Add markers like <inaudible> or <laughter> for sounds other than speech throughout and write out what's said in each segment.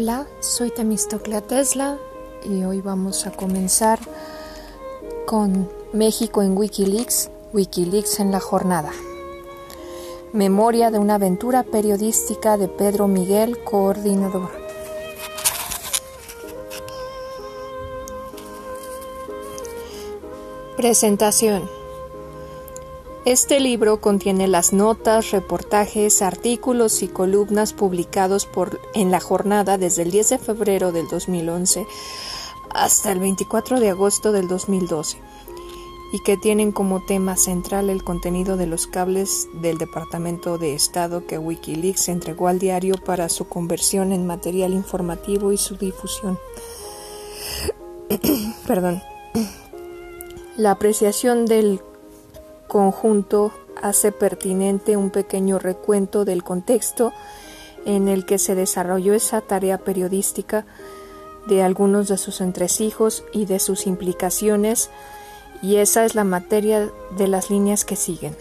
Hola, soy Temistoclea Tesla y hoy vamos a comenzar con México en Wikileaks, Wikileaks en la jornada. Memoria de una aventura periodística de Pedro Miguel, coordinador. Presentación. Este libro contiene las notas, reportajes, artículos y columnas publicados por, en la jornada desde el 10 de febrero del 2011 hasta el 24 de agosto del 2012 y que tienen como tema central el contenido de los cables del Departamento de Estado que Wikileaks entregó al diario para su conversión en material informativo y su difusión. <clears throat> Perdón. La apreciación del conjunto hace pertinente un pequeño recuento del contexto en el que se desarrolló esa tarea periodística, de algunos de sus entresijos y de sus implicaciones, y esa es la materia de las líneas que siguen.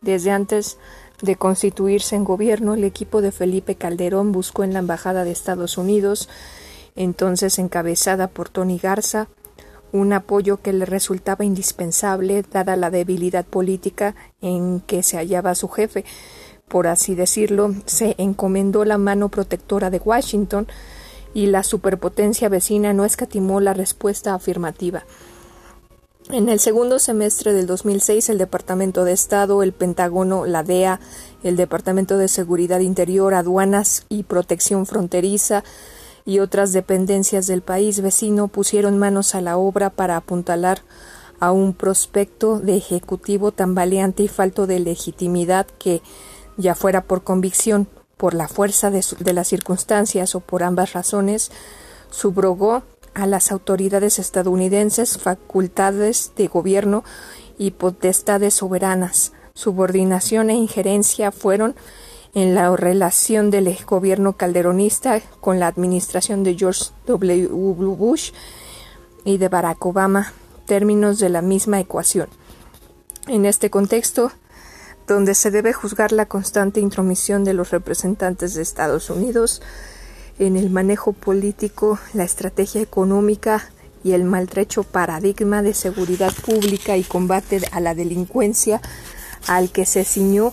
Desde antes de constituirse en gobierno, el equipo de Felipe Calderón buscó en la Embajada de Estados Unidos, entonces encabezada por Tony Garza, un apoyo que le resultaba indispensable dada la debilidad política en que se hallaba su jefe. Por así decirlo, se encomendó la mano protectora de Washington y la superpotencia vecina no escatimó la respuesta afirmativa. En el segundo semestre del 2006, el Departamento de Estado, el Pentágono, la DEA, el Departamento de Seguridad Interior, Aduanas y Protección Fronteriza, y otras dependencias del país vecino pusieron manos a la obra para apuntalar a un prospecto de ejecutivo tan valiente y falto de legitimidad que, ya fuera por convicción, por la fuerza de, de las circunstancias o por ambas razones, subrogó a las autoridades estadounidenses facultades de gobierno y potestades soberanas. Subordinación e injerencia fueron en la relación del gobierno calderonista con la administración de George W. Bush y de Barack Obama, términos de la misma ecuación. En este contexto, donde se debe juzgar la constante intromisión de los representantes de Estados Unidos en el manejo político, la estrategia económica y el maltrecho paradigma de seguridad pública y combate a la delincuencia al que se ciñó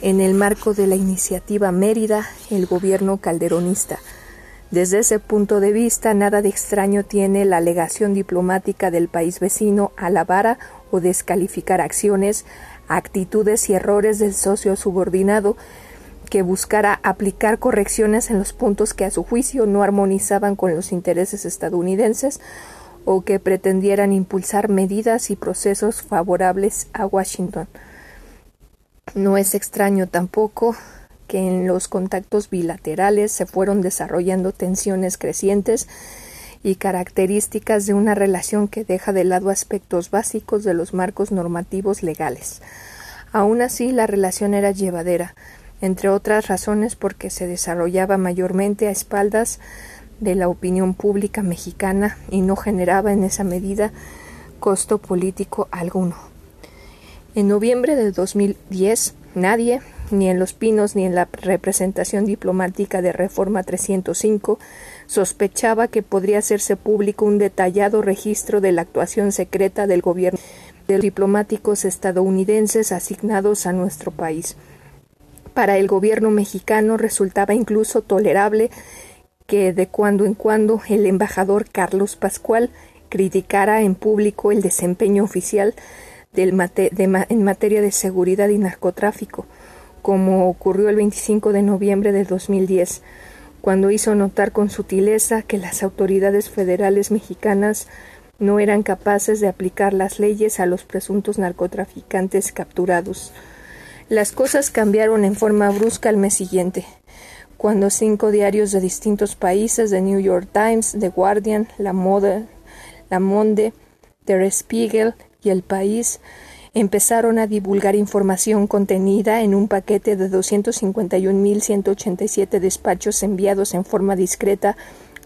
en el marco de la iniciativa Mérida, el gobierno calderonista. Desde ese punto de vista, nada de extraño tiene la alegación diplomática del país vecino a o descalificar acciones, actitudes y errores del socio subordinado que buscara aplicar correcciones en los puntos que a su juicio no armonizaban con los intereses estadounidenses o que pretendieran impulsar medidas y procesos favorables a Washington. No es extraño tampoco que en los contactos bilaterales se fueron desarrollando tensiones crecientes y características de una relación que deja de lado aspectos básicos de los marcos normativos legales. Aún así, la relación era llevadera, entre otras razones porque se desarrollaba mayormente a espaldas de la opinión pública mexicana y no generaba en esa medida costo político alguno. En noviembre de 2010, nadie, ni en Los Pinos ni en la representación diplomática de Reforma 305, sospechaba que podría hacerse público un detallado registro de la actuación secreta del gobierno de los diplomáticos estadounidenses asignados a nuestro país. Para el gobierno mexicano resultaba incluso tolerable que de cuando en cuando el embajador Carlos Pascual criticara en público el desempeño oficial en materia de seguridad y narcotráfico, como ocurrió el 25 de noviembre de 2010, cuando hizo notar con sutileza que las autoridades federales mexicanas no eran capaces de aplicar las leyes a los presuntos narcotraficantes capturados. Las cosas cambiaron en forma brusca al mes siguiente, cuando cinco diarios de distintos países, The New York Times, The Guardian, La, Mode, La Monde, Der Spiegel y El País empezaron a divulgar información contenida en un paquete de 251.187 despachos enviados en forma discreta,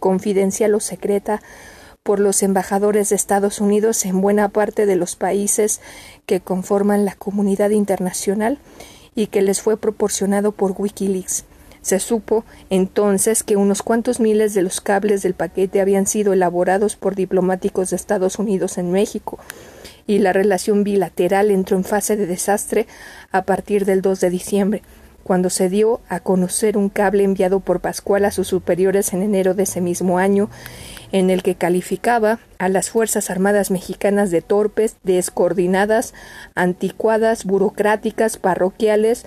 confidencial o secreta por los embajadores de Estados Unidos en buena parte de los países que conforman la comunidad internacional y que les fue proporcionado por Wikileaks. Se supo entonces que unos cuantos miles de los cables del paquete habían sido elaborados por diplomáticos de Estados Unidos en México, y la relación bilateral entró en fase de desastre a partir del 2 de diciembre, cuando se dio a conocer un cable enviado por Pascual a sus superiores en enero de ese mismo año, en el que calificaba a las Fuerzas Armadas mexicanas de torpes, descoordinadas, anticuadas, burocráticas, parroquiales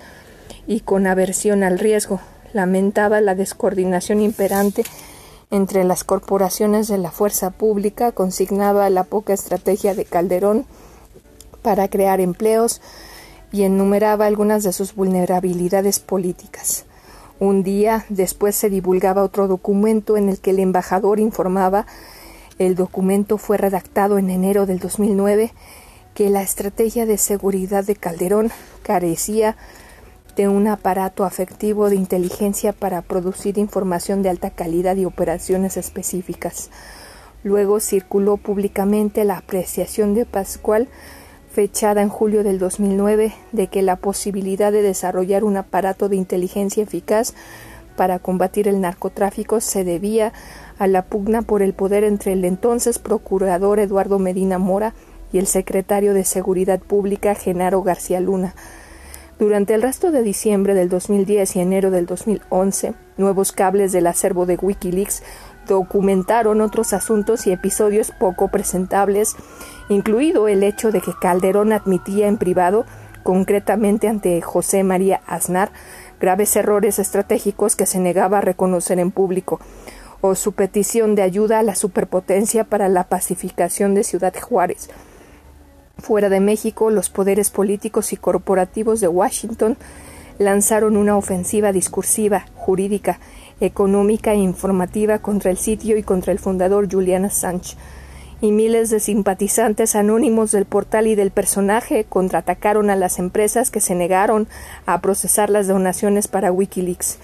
y con aversión al riesgo. Lamentaba la descoordinación imperante entre las corporaciones de la fuerza pública, consignaba la poca estrategia de Calderón para crear empleos y enumeraba algunas de sus vulnerabilidades políticas. Un día después se divulgaba otro documento en el que el embajador informaba el documento fue redactado en enero del 2009 que la estrategia de seguridad de Calderón carecía de un aparato afectivo de inteligencia para producir información de alta calidad y operaciones específicas. Luego circuló públicamente la apreciación de Pascual fechada en julio del 2009 de que la posibilidad de desarrollar un aparato de inteligencia eficaz para combatir el narcotráfico se debía a la pugna por el poder entre el entonces procurador Eduardo Medina Mora y el secretario de Seguridad Pública Genaro García Luna. Durante el resto de diciembre del 2010 y enero del 2011, nuevos cables del acervo de Wikileaks documentaron otros asuntos y episodios poco presentables, incluido el hecho de que Calderón admitía en privado, concretamente ante José María Aznar, graves errores estratégicos que se negaba a reconocer en público, o su petición de ayuda a la superpotencia para la pacificación de Ciudad Juárez. Fuera de México, los poderes políticos y corporativos de Washington lanzaron una ofensiva discursiva, jurídica, económica e informativa contra el sitio y contra el fundador Julian Assange, y miles de simpatizantes anónimos del portal y del personaje contraatacaron a las empresas que se negaron a procesar las donaciones para Wikileaks.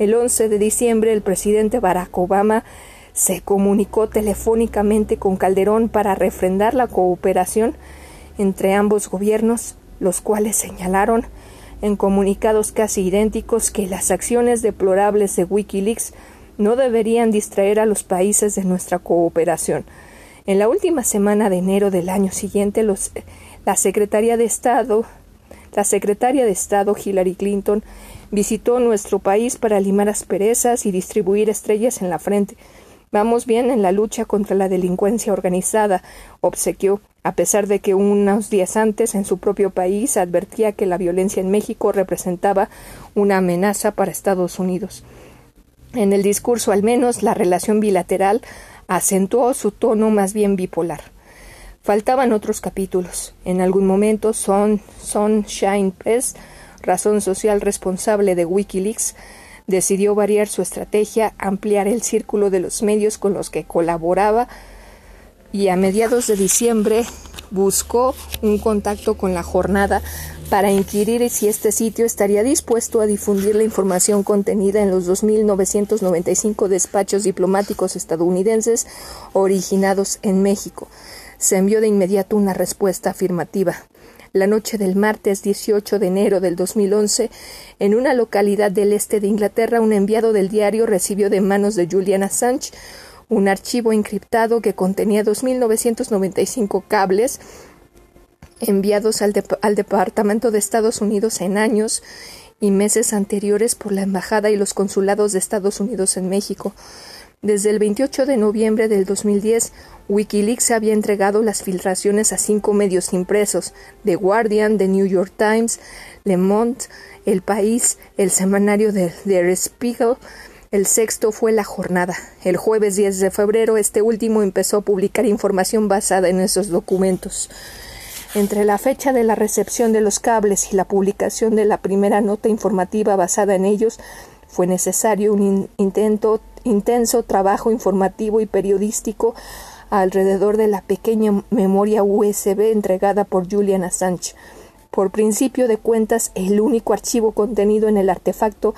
El 11 de diciembre el presidente Barack Obama se comunicó telefónicamente con Calderón para refrendar la cooperación entre ambos gobiernos, los cuales señalaron en comunicados casi idénticos que las acciones deplorables de Wikileaks no deberían distraer a los países de nuestra cooperación. En la última semana de enero del año siguiente, los, la secretaria de Estado, la secretaria de Estado Hillary Clinton visitó nuestro país para limar asperezas y distribuir estrellas en la frente. Vamos bien en la lucha contra la delincuencia organizada, obsequió a pesar de que unos días antes en su propio país advertía que la violencia en México representaba una amenaza para Estados Unidos. En el discurso, al menos, la relación bilateral acentuó su tono más bien bipolar. Faltaban otros capítulos. En algún momento, Son, Sunshine Press, razón social responsable de Wikileaks, decidió variar su estrategia, ampliar el círculo de los medios con los que colaboraba y a mediados de diciembre buscó un contacto con la jornada para inquirir si este sitio estaría dispuesto a difundir la información contenida en los 2.995 despachos diplomáticos estadounidenses originados en México. Se envió de inmediato una respuesta afirmativa. La noche del martes 18 de enero del 2011, en una localidad del este de Inglaterra, un enviado del diario recibió de manos de Julian Assange un archivo encriptado que contenía 2.995 cables enviados al, al, Departamento de Estados Unidos en años y meses anteriores por la Embajada y los consulados de Estados Unidos en México. Desde el 28 de noviembre del 2010, Wikileaks había entregado las filtraciones a cinco medios impresos: The Guardian, The New York Times, Le Monde, El País, el semanario de Der Spiegel, el sexto fue La Jornada. El jueves 10 de febrero este último empezó a publicar información basada en esos documentos. Entre la fecha de la recepción de los cables y la publicación de la primera nota informativa basada en ellos, fue necesario un intento, intenso trabajo informativo y periodístico alrededor de la pequeña memoria USB entregada por Julian Assange. Por principio de cuentas, el único archivo contenido en el artefacto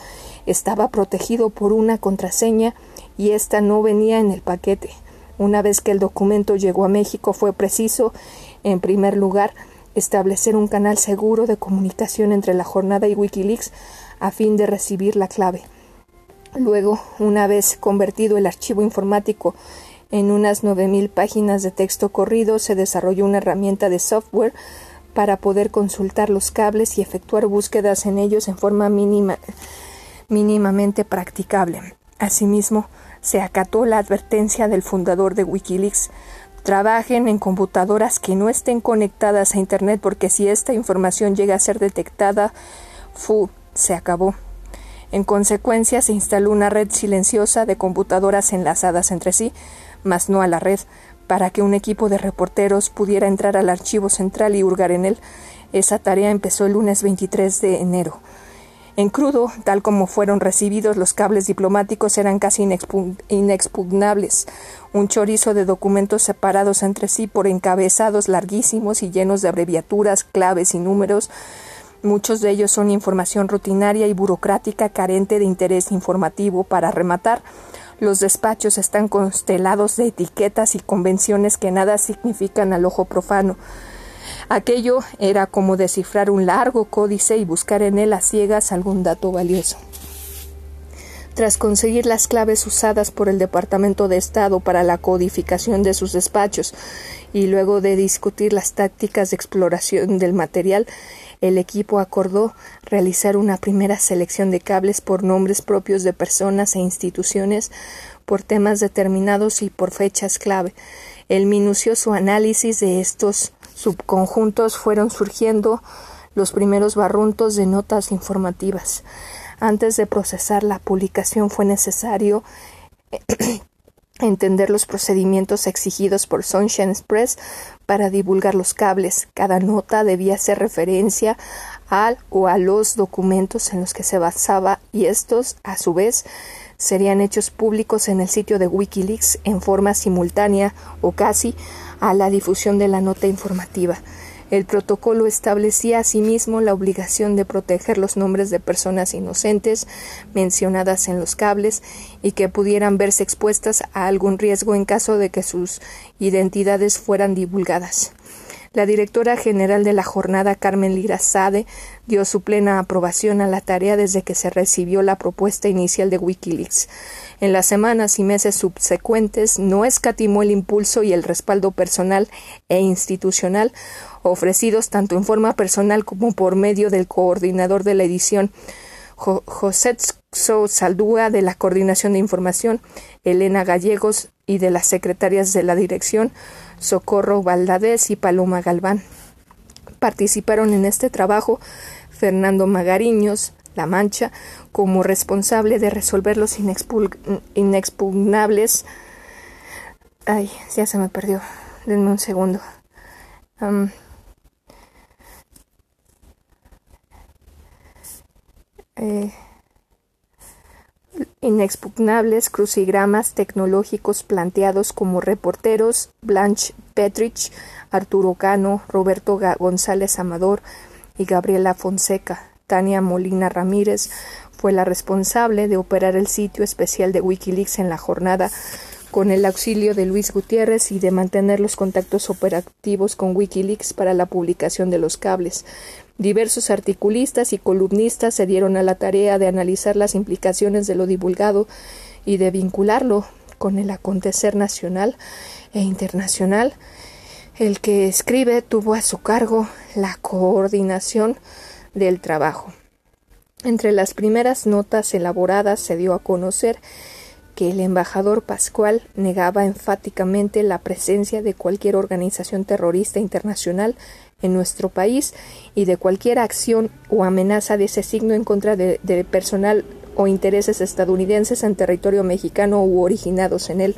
estaba protegido por una contraseña y ésta no venía en el paquete. Una vez que el documento llegó a México fue preciso, en primer lugar, establecer un canal seguro de comunicación entre la jornada y Wikileaks a fin de recibir la clave. Luego, una vez convertido el archivo informático en unas 9.000 páginas de texto corrido, se desarrolló una herramienta de software para poder consultar los cables y efectuar búsquedas en ellos en forma mínima, mínimamente practicable. Asimismo, se acató la advertencia del fundador de Wikileaks Trabajen en computadoras que no estén conectadas a Internet porque si esta información llega a ser detectada, fu, se acabó. En consecuencia, se instaló una red silenciosa de computadoras enlazadas entre sí, mas no a la red, para que un equipo de reporteros pudiera entrar al archivo central y hurgar en él. Esa tarea empezó el lunes 23 de enero. En crudo, tal como fueron recibidos, los cables diplomáticos eran casi inexpugnables, un chorizo de documentos separados entre sí por encabezados larguísimos y llenos de abreviaturas, claves y números. Muchos de ellos son información rutinaria y burocrática carente de interés informativo. Para rematar, los despachos están constelados de etiquetas y convenciones que nada significan al ojo profano. Aquello era como descifrar un largo códice y buscar en él a ciegas algún dato valioso. Tras conseguir las claves usadas por el Departamento de Estado para la codificación de sus despachos y luego de discutir las tácticas de exploración del material, el equipo acordó realizar una primera selección de cables por nombres propios de personas e instituciones, por temas determinados y por fechas clave. El minucioso análisis de estos subconjuntos fueron surgiendo los primeros barruntos de notas informativas. Antes de procesar la publicación fue necesario <clears throat> entender los procedimientos exigidos por Sunshine Express para divulgar los cables. Cada nota debía hacer referencia al o a los documentos en los que se basaba y estos, a su vez, serían hechos públicos en el sitio de Wikileaks en forma simultánea o casi a la difusión de la nota informativa. El protocolo establecía asimismo la obligación de proteger los nombres de personas inocentes mencionadas en los cables y que pudieran verse expuestas a algún riesgo en caso de que sus identidades fueran divulgadas. La directora general de la jornada, Carmen Lira Sade, dio su plena aprobación a la tarea desde que se recibió la propuesta inicial de Wikileaks. En las semanas y meses subsecuentes no escatimó el impulso y el respaldo personal e institucional ofrecidos tanto en forma personal como por medio del coordinador de la edición, José Saldúa de la Coordinación de Información, Elena Gallegos y de las secretarias de la dirección, Socorro Valdades y Paloma Galván. Participaron en este trabajo Fernando Magariños, La Mancha, como responsable de resolver los inexpugnables. Ay, ya se me perdió. Denme un segundo. Inexpugnables crucigramas tecnológicos planteados como reporteros Blanche Petrich, Arturo Cano, Roberto González Amador y Gabriela Fonseca. Tania Molina Ramírez fue la responsable de operar el sitio especial de Wikileaks en la jornada con el auxilio de Luis Gutiérrez y de mantener los contactos operativos con Wikileaks para la publicación de los cables. Diversos articulistas y columnistas se dieron a la tarea de analizar las implicaciones de lo divulgado y de vincularlo con el acontecer nacional e internacional. El que escribe tuvo a su cargo la coordinación del trabajo. Entre las primeras notas elaboradas se dio a conocer que el embajador Pascual negaba enfáticamente la presencia de cualquier organización terrorista internacional en nuestro país y de cualquier acción o amenaza de ese signo en contra de, personal o intereses estadounidenses en territorio mexicano u originados en él.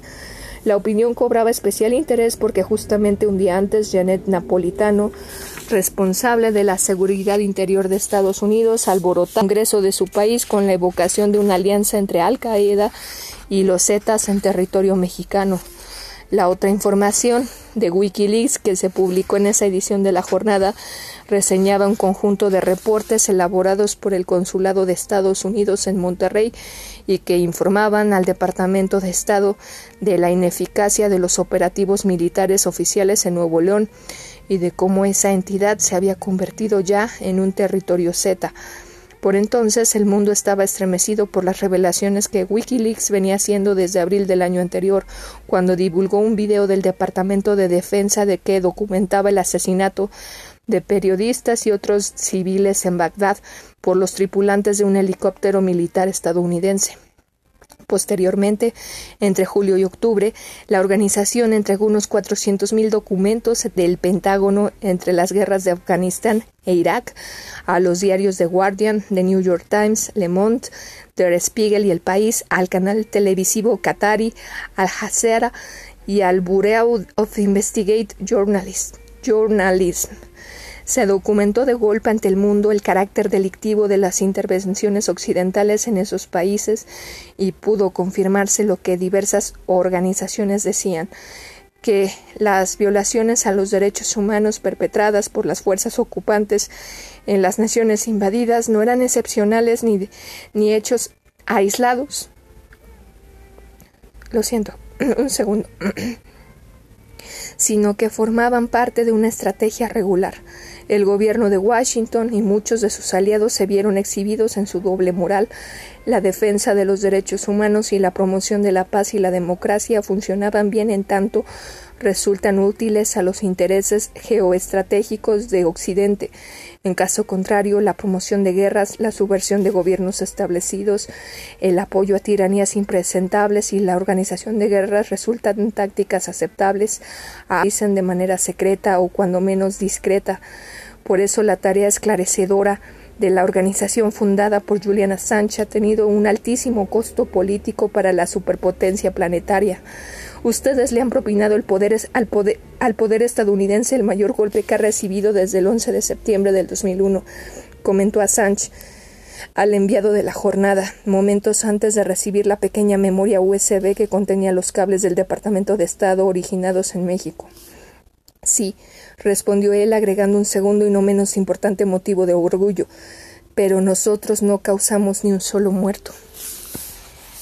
La opinión cobraba especial interés porque justamente un día antes Janet Napolitano, responsable de la seguridad interior de Estados Unidos, alborotó el Congreso de su país con la evocación de una alianza entre Al Qaeda y los Zetas en territorio mexicano. La otra información de Wikileaks que se publicó en esa edición de la jornada reseñaba un conjunto de reportes elaborados por el Consulado de Estados Unidos en Monterrey y que informaban al Departamento de Estado de la ineficacia de los operativos militares oficiales en Nuevo León y de cómo esa entidad se había convertido ya en un territorio Z. Por entonces el mundo estaba estremecido por las revelaciones que Wikileaks venía haciendo desde abril del año anterior, cuando divulgó un video del Departamento de Defensa de que documentaba el asesinato de periodistas y otros civiles en Bagdad por los tripulantes de un helicóptero militar estadounidense. Posteriormente, entre julio y octubre, la organización entregó unos 400.000 documentos del Pentágono entre las guerras de Afganistán e Irak a los diarios The Guardian, The New York Times, Le Monde, Der Spiegel y El País, al canal televisivo Qatari, Al Jazeera y al Bureau of Investigate Journalism. Se documentó de golpe ante el mundo el carácter delictivo de las intervenciones occidentales en esos países y pudo confirmarse lo que diversas organizaciones decían que las violaciones a los derechos humanos perpetradas por las fuerzas ocupantes en las naciones invadidas no eran excepcionales ni, ni hechos aislados. Lo siento, <clears throat> un segundo. <clears throat> sino que formaban parte de una estrategia regular. El gobierno de Washington y muchos de sus aliados se vieron exhibidos en su doble moral. La defensa de los derechos humanos y la promoción de la paz y la democracia funcionaban bien en tanto resultan útiles a los intereses geoestratégicos de Occidente. En caso contrario, la promoción de guerras, la subversión de gobiernos establecidos, el apoyo a tiranías impresentables y la organización de guerras resultan tácticas aceptables, dicen de manera secreta o cuando menos discreta. Por eso la tarea esclarecedora de la organización fundada por Julian Assange ha tenido un altísimo costo político para la superpotencia planetaria. Ustedes le han propinado al, poder, al poder estadounidense el mayor golpe que ha recibido desde el 11 de septiembre del 2001, comentó Assange al enviado de la jornada, momentos antes de recibir la pequeña memoria USB que contenía los cables del Departamento de Estado originados en México. Sí, respondió él agregando un segundo y no menos importante motivo de orgullo, pero nosotros no causamos ni un solo muerto.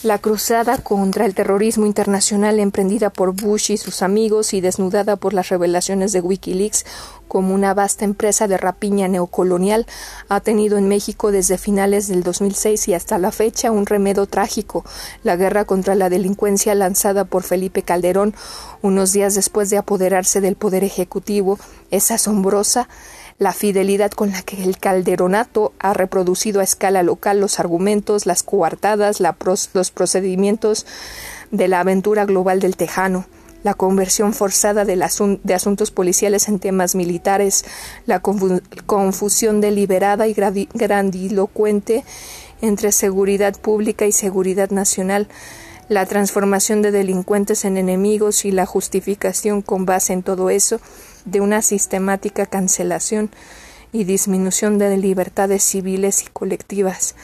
La cruzada contra el terrorismo internacional emprendida por Bush y sus amigos y desnudada por las revelaciones de Wikileaks como una vasta empresa de rapiña neocolonial ha tenido en México desde finales del 2006 y hasta la fecha un remedo trágico, la guerra contra la delincuencia lanzada por Felipe Calderón. Unos días después de apoderarse del poder ejecutivo es asombrosa la fidelidad con la que el calderonato ha reproducido a escala local los argumentos, las coartadas, los procedimientos de la aventura global del Tejano, la conversión forzada de, de asuntos policiales en temas militares, la confusión deliberada y grandilocuente entre seguridad pública y seguridad nacional, la transformación de delincuentes en enemigos y la justificación con base en todo eso de una sistemática cancelación y disminución de libertades civiles y colectivas,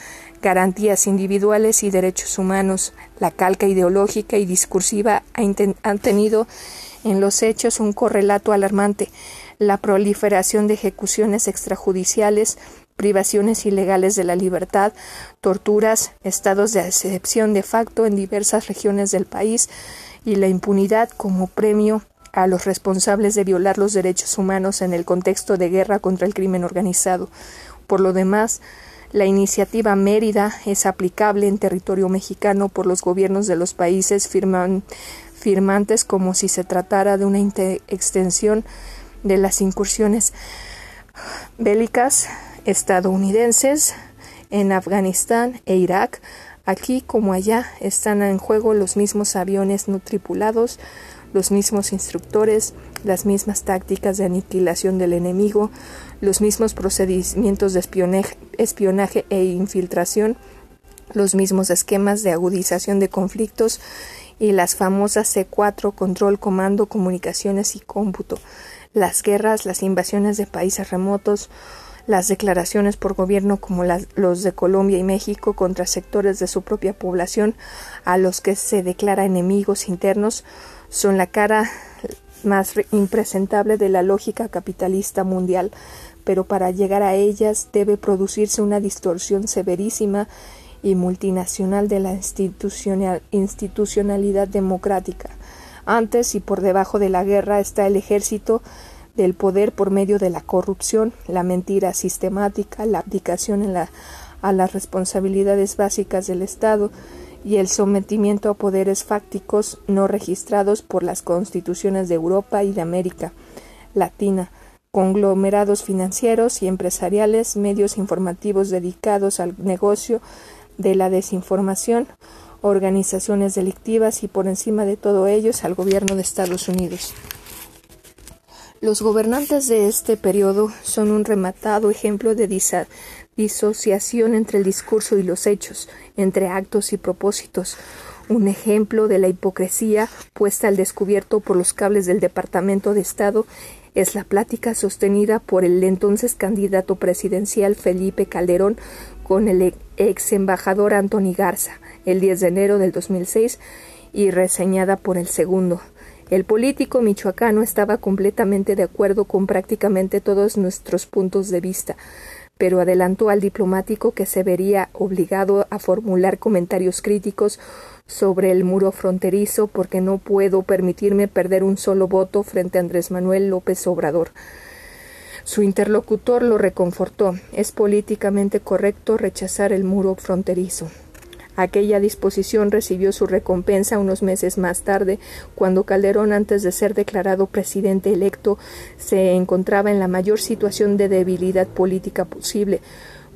garantías individuales y derechos humanos, la calca ideológica y discursiva han tenido en los hechos un correlato alarmante, la proliferación de ejecuciones extrajudiciales, privaciones ilegales de la libertad, torturas, estados de excepción de facto en diversas regiones del país y la impunidad como premio a los responsables de violar los derechos humanos en el contexto de guerra contra el crimen organizado. Por lo demás, la iniciativa Mérida es aplicable en territorio mexicano por los gobiernos de los países firmantes como si se tratara de una extensión de las incursiones bélicas estadounidenses en Afganistán e Irak. Aquí como allá están en juego los mismos aviones no tripulados, los mismos instructores, las mismas tácticas de aniquilación del enemigo, los mismos procedimientos de espionaje, e infiltración, los mismos esquemas de agudización de conflictos y las famosas C4 control, comando, comunicaciones y cómputo, las guerras, las invasiones de países remotos, las declaraciones por gobierno como los de Colombia y México contra sectores de su propia población a los que se declara enemigos internos son la cara más impresentable de la lógica capitalista mundial, pero para llegar a ellas debe producirse una distorsión severísima y multinacional de la institucionalidad democrática. Antes y por debajo de la guerra está el ejército del poder por medio de la corrupción, la mentira sistemática, la abdicación a las responsabilidades básicas del Estado y el sometimiento a poderes fácticos no registrados por las constituciones de Europa y de América Latina, conglomerados financieros y empresariales, medios informativos dedicados al negocio de la desinformación, organizaciones delictivas y por encima de todo ellos al gobierno de Estados Unidos. Los gobernantes de este periodo son un rematado ejemplo de disociación entre el discurso y los hechos, entre actos y propósitos, un ejemplo de la hipocresía puesta al descubierto por los cables del Departamento de Estado es la plática sostenida por el entonces candidato presidencial Felipe Calderón con el ex embajador Anthony Garza el 10 de enero del 2006 y reseñada por el segundo. El político michoacano estaba completamente de acuerdo con prácticamente todos nuestros puntos de vista, pero adelantó al diplomático que se vería obligado a formular comentarios críticos sobre el muro fronterizo porque no puedo permitirme perder un solo voto frente a Andrés Manuel López Obrador. Su interlocutor lo reconfortó. Es políticamente correcto rechazar el muro fronterizo. Aquella disposición recibió su recompensa unos meses más tarde, cuando Calderón, antes de ser declarado presidente electo, se encontraba en la mayor situación de debilidad política posible,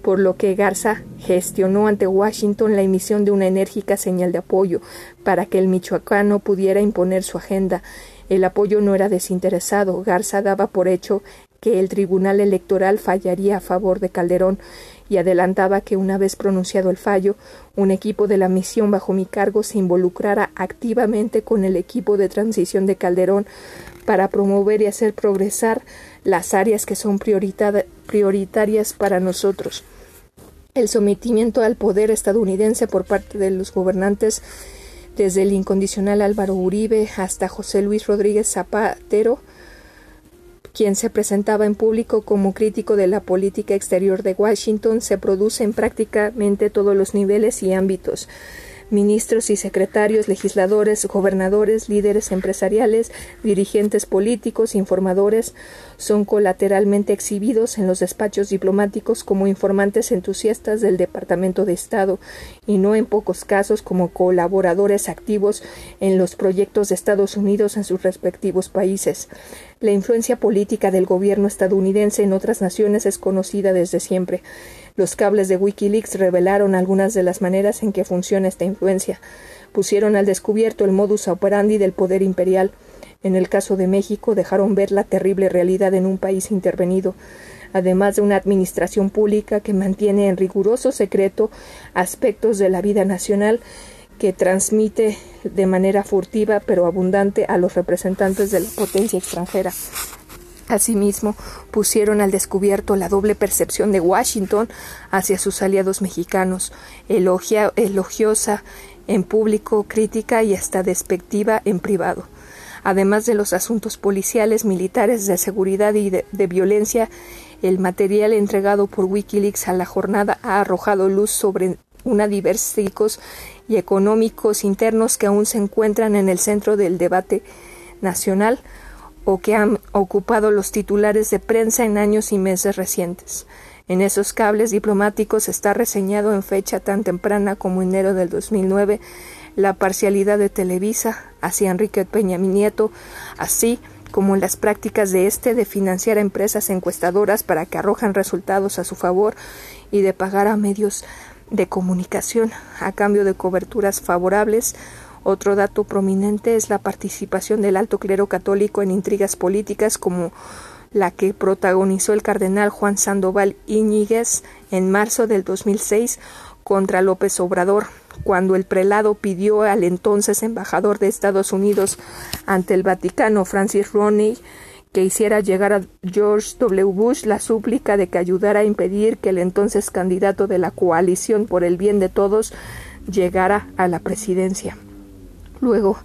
por lo que Garza gestionó ante Washington la emisión de una enérgica señal de apoyo para que el michoacano pudiera imponer su agenda. El apoyo no era desinteresado. Garza daba por hecho que el Tribunal Electoral fallaría a favor de Calderón y adelantaba que una vez pronunciado el fallo, un equipo de la misión bajo mi cargo se involucrara activamente con el equipo de transición de Calderón para promover y hacer progresar las áreas que son prioritarias para nosotros. El sometimiento al poder estadounidense por parte de los gobernantes desde el incondicional Álvaro Uribe hasta José Luis Rodríguez Zapatero quien se presentaba en público como crítico de la política exterior de Washington, se produce en prácticamente todos los niveles y ámbitos ministros y secretarios, legisladores, gobernadores, líderes empresariales, dirigentes políticos, informadores, son colateralmente exhibidos en los despachos diplomáticos como informantes entusiastas del Departamento de Estado y no en pocos casos como colaboradores activos en los proyectos de Estados Unidos en sus respectivos países. La influencia política del gobierno estadounidense en otras naciones es conocida desde siempre. Los cables de Wikileaks revelaron algunas de las maneras en que funciona esta influencia. Pusieron al descubierto el modus operandi del poder imperial. En el caso de México dejaron ver la terrible realidad en un país intervenido, además de una administración pública que mantiene en riguroso secreto aspectos de la vida nacional que transmite de manera furtiva pero abundante a los representantes de la potencia extranjera. Asimismo, pusieron al descubierto la doble percepción de Washington hacia sus aliados mexicanos, elogiosa en público, crítica y hasta despectiva en privado. Además de los asuntos policiales, militares, de seguridad y de, de violencia, el material entregado por Wikileaks a la jornada ha arrojado luz sobre una diversos y económicos internos que aún se encuentran en el centro del debate nacional, o que han ocupado los titulares de prensa en años y meses recientes. En esos cables diplomáticos está reseñado en fecha tan temprana como enero del 2009 la parcialidad de Televisa hacia Enrique Peña mi nieto, así como las prácticas de éste de financiar a empresas encuestadoras para que arrojan resultados a su favor y de pagar a medios de comunicación a cambio de coberturas favorables otro dato prominente es la participación del alto clero católico en intrigas políticas como la que protagonizó el cardenal Juan Sandoval Íñiguez en marzo del 2006 contra López Obrador, cuando el prelado pidió al entonces embajador de Estados Unidos ante el Vaticano, Francis Roney, que hiciera llegar a George W. Bush la súplica de que ayudara a impedir que el entonces candidato de la coalición por el bien de todos llegara a la presidencia. Luego,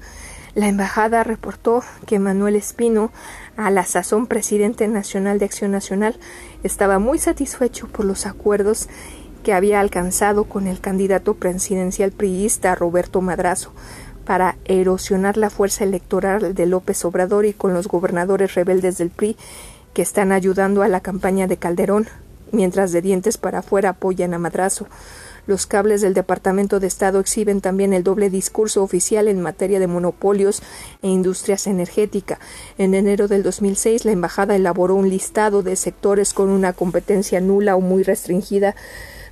la embajada reportó que Manuel Espino, a la sazón presidente nacional de Acción Nacional, estaba muy satisfecho por los acuerdos que había alcanzado con el candidato presidencial priista Roberto Madrazo para erosionar la fuerza electoral de López Obrador y con los gobernadores rebeldes del PRI que están ayudando a la campaña de Calderón mientras de dientes para afuera apoyan a madrazo. Los cables del Departamento de Estado exhiben también el doble discurso oficial en materia de monopolios e industrias energéticas. En enero del 2006, la Embajada elaboró un listado de sectores con una competencia nula o muy restringida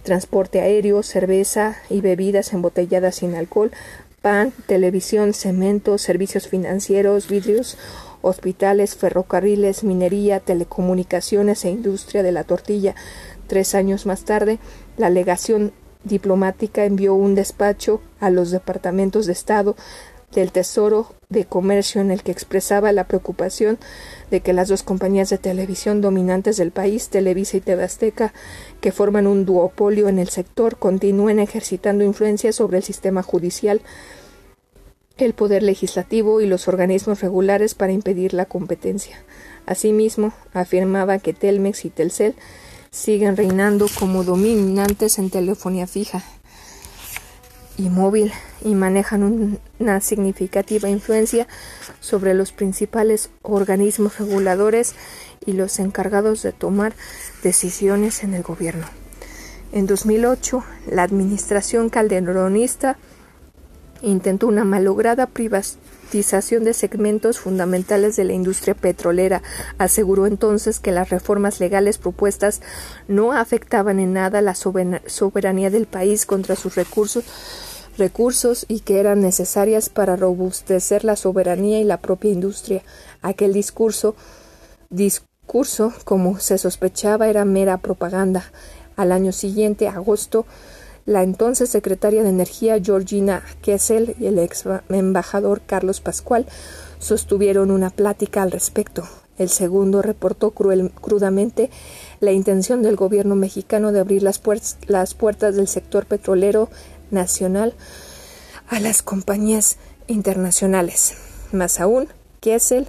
transporte aéreo, cerveza y bebidas embotelladas sin alcohol, pan, televisión, cemento, servicios financieros, vidrios, hospitales, ferrocarriles, minería, telecomunicaciones e industria de la tortilla. Tres años más tarde, la legación diplomática envió un despacho a los departamentos de Estado del Tesoro de Comercio en el que expresaba la preocupación de que las dos compañías de televisión dominantes del país, Televisa y TV que forman un duopolio en el sector, continúen ejercitando influencia sobre el sistema judicial, el poder legislativo y los organismos regulares para impedir la competencia. Asimismo, afirmaba que Telmex y Telcel siguen reinando como dominantes en telefonía fija y móvil y manejan una significativa influencia sobre los principales organismos reguladores y los encargados de tomar decisiones en el gobierno. En 2008, la administración calderonista intentó una malograda de segmentos fundamentales de la industria petrolera. Aseguró entonces que las reformas legales propuestas no afectaban en nada la soberanía del país contra sus recursos recursos y que eran necesarias para robustecer la soberanía y la propia industria. Aquel discurso, discurso, como se sospechaba, era mera propaganda. Al año siguiente, agosto, la entonces secretaria de Energía Georgina Kessel y el ex embajador Carlos Pascual sostuvieron una plática al respecto. El segundo reportó crudamente la intención del gobierno mexicano de abrir las, las puertas del sector petrolero nacional a las compañías internacionales. Más aún, Kessel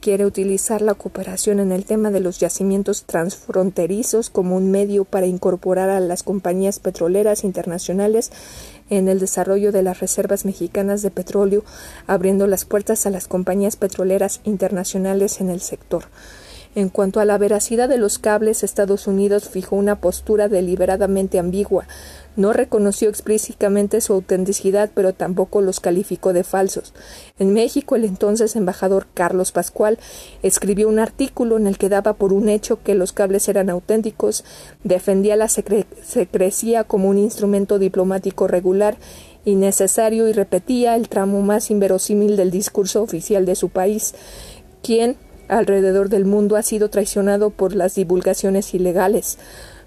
quiere utilizar la cooperación en el tema de los yacimientos transfronterizos como un medio para incorporar a las compañías petroleras internacionales en el desarrollo de las reservas mexicanas de petróleo, abriendo las puertas a las compañías petroleras internacionales en el sector. En cuanto a la veracidad de los cables, Estados Unidos fijó una postura deliberadamente ambigua, no reconoció explícitamente su autenticidad, pero tampoco los calificó de falsos. En México, el entonces embajador Carlos Pascual escribió un artículo en el que daba por un hecho que los cables eran auténticos, defendía la secrecía como un instrumento diplomático regular y necesario y repetía el tramo más inverosímil del discurso oficial de su país, quien alrededor del mundo ha sido traicionado por las divulgaciones ilegales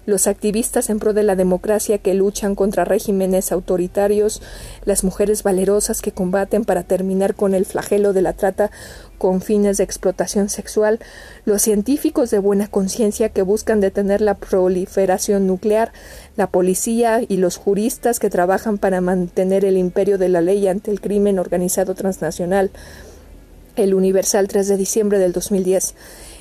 los activistas en pro de la democracia que luchan contra regímenes autoritarios, las mujeres valerosas que combaten para terminar con el flagelo de la trata con fines de explotación sexual, los científicos de buena conciencia que buscan detener la proliferación nuclear, la policía y los juristas que trabajan para mantener el imperio de la ley ante el crimen organizado transnacional. El Universal 3 de diciembre del 2010.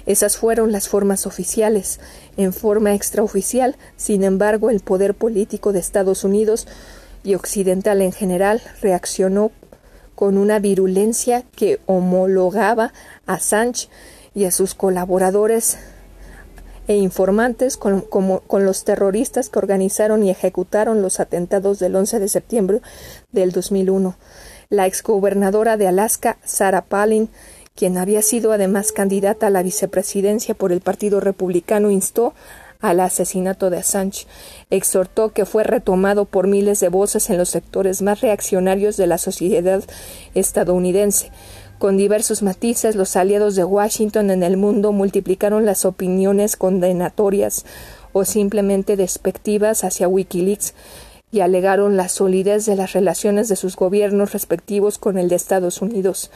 Esas fueron las formas oficiales. En forma extraoficial, sin embargo, el poder político de Estados Unidos y occidental en general reaccionó con una virulencia que homologaba a Sánchez y a sus colaboradores e informantes con, con, los terroristas que organizaron y ejecutaron los atentados del 11 de septiembre del 2001. La exgobernadora de Alaska, Sarah Palin, quien había sido además candidata a la vicepresidencia por el Partido Republicano, instó al asesinato de Assange. Exhortó que fue retomado por miles de voces en los sectores más reaccionarios de la sociedad estadounidense. Con diversos matices, los aliados de Washington en el mundo multiplicaron las opiniones condenatorias o simplemente despectivas hacia Wikileaks y alegaron la solidez de las relaciones de sus gobiernos respectivos con el de Estados Unidos.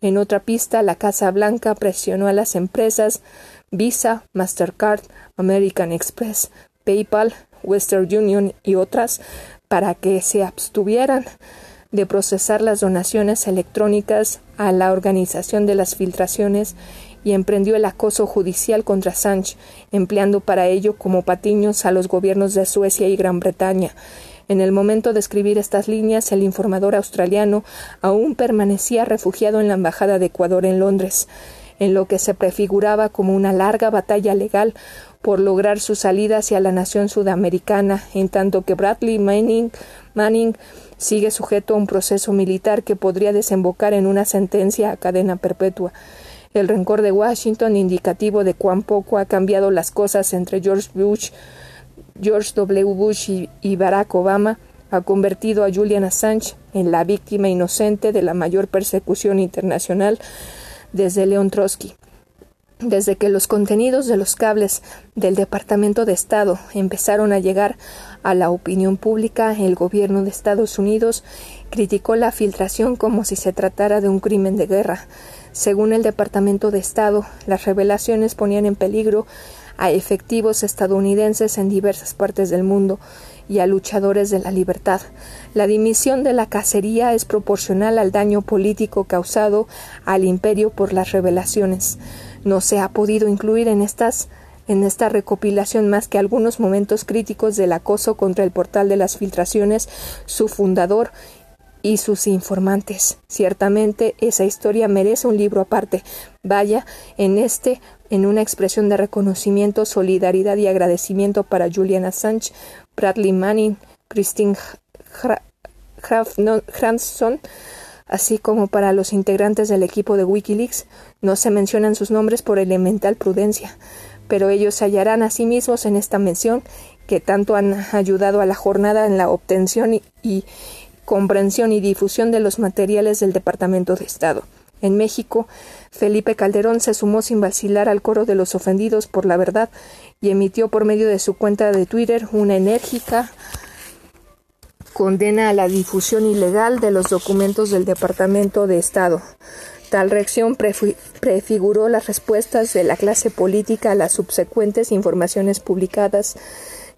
En otra pista, la Casa Blanca presionó a las empresas Visa, Mastercard, American Express, PayPal, Western Union y otras para que se abstuvieran de procesar las donaciones electrónicas a la organización de las filtraciones y emprendió el acoso judicial contra Sánchez, empleando para ello como patiños a los gobiernos de Suecia y Gran Bretaña, en el momento de escribir estas líneas, el informador australiano aún permanecía refugiado en la Embajada de Ecuador en Londres, en lo que se prefiguraba como una larga batalla legal por lograr su salida hacia la nación sudamericana, en tanto que Bradley Manning, Manning sigue sujeto a un proceso militar que podría desembocar en una sentencia a cadena perpetua. El rencor de Washington, indicativo de cuán poco ha cambiado las cosas entre George Bush, George W. Bush y, Barack Obama, ha convertido a Julian Assange en la víctima inocente de la mayor persecución internacional desde Leon Trotsky. Desde que los contenidos de los cables del Departamento de Estado empezaron a llegar a la opinión pública, el gobierno de Estados Unidos criticó la filtración como si se tratara de un crimen de guerra. Según el Departamento de Estado, las revelaciones ponían en peligro a efectivos estadounidenses en diversas partes del mundo y a luchadores de la libertad. La dimisión de la cacería es proporcional al daño político causado al imperio por las revelaciones. No se ha podido incluir en estas en esta recopilación más que algunos momentos críticos del acoso contra el portal de las filtraciones, su fundador y sus informantes. Ciertamente esa historia merece un libro aparte. Vaya, en este, en una expresión de reconocimiento, solidaridad y agradecimiento para Julian Assange, Bradley Manning, Christine Hanson, así como para los integrantes del equipo de Wikileaks. No se mencionan sus nombres por elemental prudencia, pero ellos se hallarán a sí mismos en esta mención que tanto han ayudado a la jornada en la obtención y, y comprensión y difusión de los materiales del Departamento de Estado. En México, Felipe Calderón se sumó sin vacilar al coro de los ofendidos por la verdad y emitió por medio de su cuenta de Twitter una enérgica condena a la difusión ilegal de los documentos del Departamento de Estado. Tal reacción prefiguró las respuestas de la clase política a las subsecuentes informaciones publicadas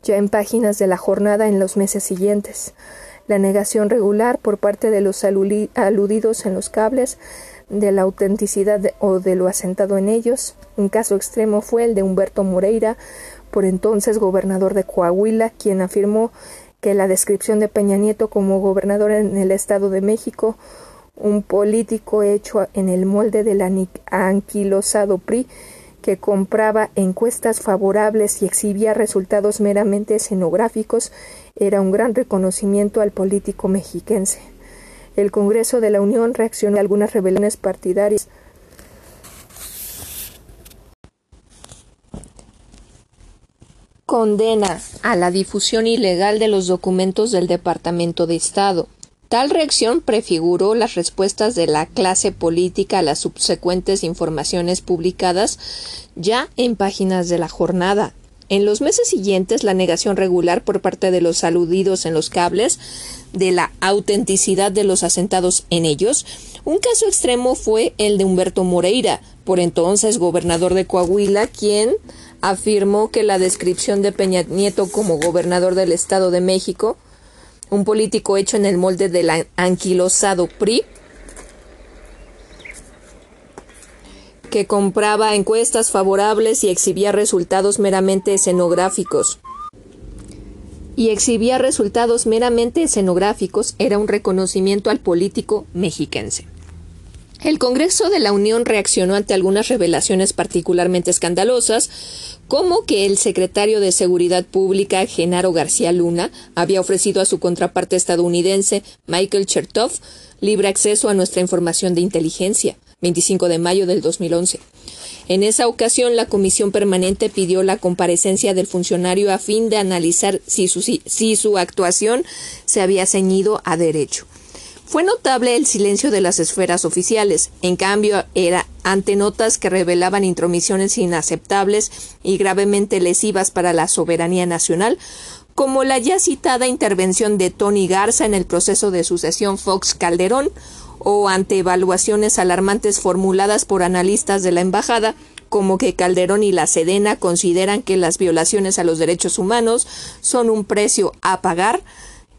ya en páginas de la jornada en los meses siguientes. La negación regular por parte de los aludidos en los cables de la autenticidad o de lo asentado en ellos. Un caso extremo fue el de Humberto Moreira, por entonces gobernador de Coahuila, quien afirmó que la descripción de Peña Nieto como gobernador en el Estado de México, un político hecho en el molde del anquilosado PRI, que compraba encuestas favorables y exhibía resultados meramente escenográficos, era un gran reconocimiento al político mexiquense. El Congreso de la Unión reaccionó a algunas rebeliones partidarias condena a la difusión ilegal de los documentos del Departamento de Estado. Tal reacción prefiguró las respuestas de la clase política a las subsecuentes informaciones publicadas ya en páginas de la jornada. En los meses siguientes, la negación regular por parte de los aludidos en los cables de la autenticidad de los asentados en ellos. Un caso extremo fue el de Humberto Moreira, por entonces gobernador de Coahuila, quien afirmó que la descripción de Peña Nieto como gobernador del Estado de México, un político hecho en el molde del anquilosado PRI, que compraba encuestas favorables y exhibía resultados meramente escenográficos. Y exhibía resultados meramente escenográficos era un reconocimiento al político mexiquense. El Congreso de la Unión reaccionó ante algunas revelaciones particularmente escandalosas, como que el secretario de Seguridad Pública, Genaro García Luna, había ofrecido a su contraparte estadounidense, Michael Chertoff, libre acceso a nuestra información de inteligencia, 25 de mayo del 2011. En esa ocasión, la comisión permanente pidió la comparecencia del funcionario a fin de analizar si su, si su actuación se había ceñido a derecho. Fue notable el silencio de las esferas oficiales. En cambio, era ante notas que revelaban intromisiones inaceptables y gravemente lesivas para la soberanía nacional, como la ya citada intervención de Tony Garza en el proceso de sucesión Fox Calderón, o ante evaluaciones alarmantes formuladas por analistas de la embajada, como que Calderón y la Sedena consideran que las violaciones a los derechos humanos son un precio a pagar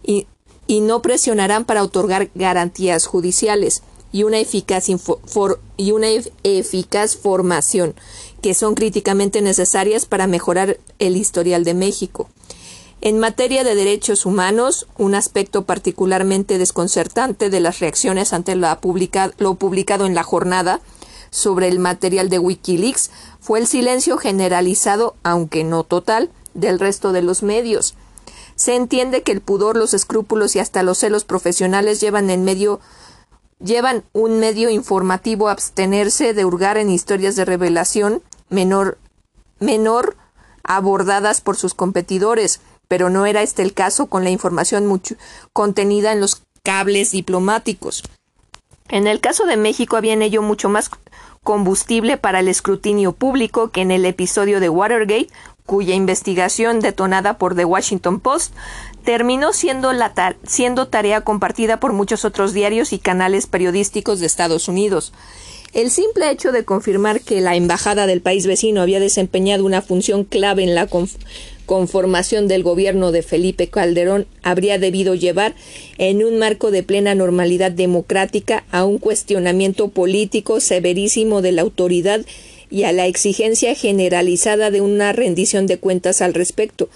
y y no presionarán para otorgar garantías judiciales y una eficaz, y una eficaz formación, que son críticamente necesarias para mejorar el historial de México. En materia de derechos humanos, un aspecto particularmente desconcertante de las reacciones ante lo publicado en la jornada sobre el material de Wikileaks fue el silencio generalizado, aunque no total, del resto de los medios. Se entiende que el pudor, los escrúpulos y hasta los celos profesionales llevan en medio llevan un medio informativo a abstenerse de hurgar en historias de revelación menor menor abordadas por sus competidores, pero no era este el caso con la información mucho contenida en los cables diplomáticos. En el caso de México había en ello mucho más combustible para el escrutinio público que en el episodio de Watergate, cuya investigación detonada por The Washington Post terminó siendo, la siendo tarea compartida por muchos otros diarios y canales periodísticos de Estados Unidos. El simple hecho de confirmar que la embajada del país vecino había desempeñado una función clave en la conformación del gobierno de Felipe Calderón habría debido llevar, en un marco de plena normalidad democrática, a un cuestionamiento político severísimo de la autoridad y a la exigencia generalizada de una rendición de cuentas al respecto.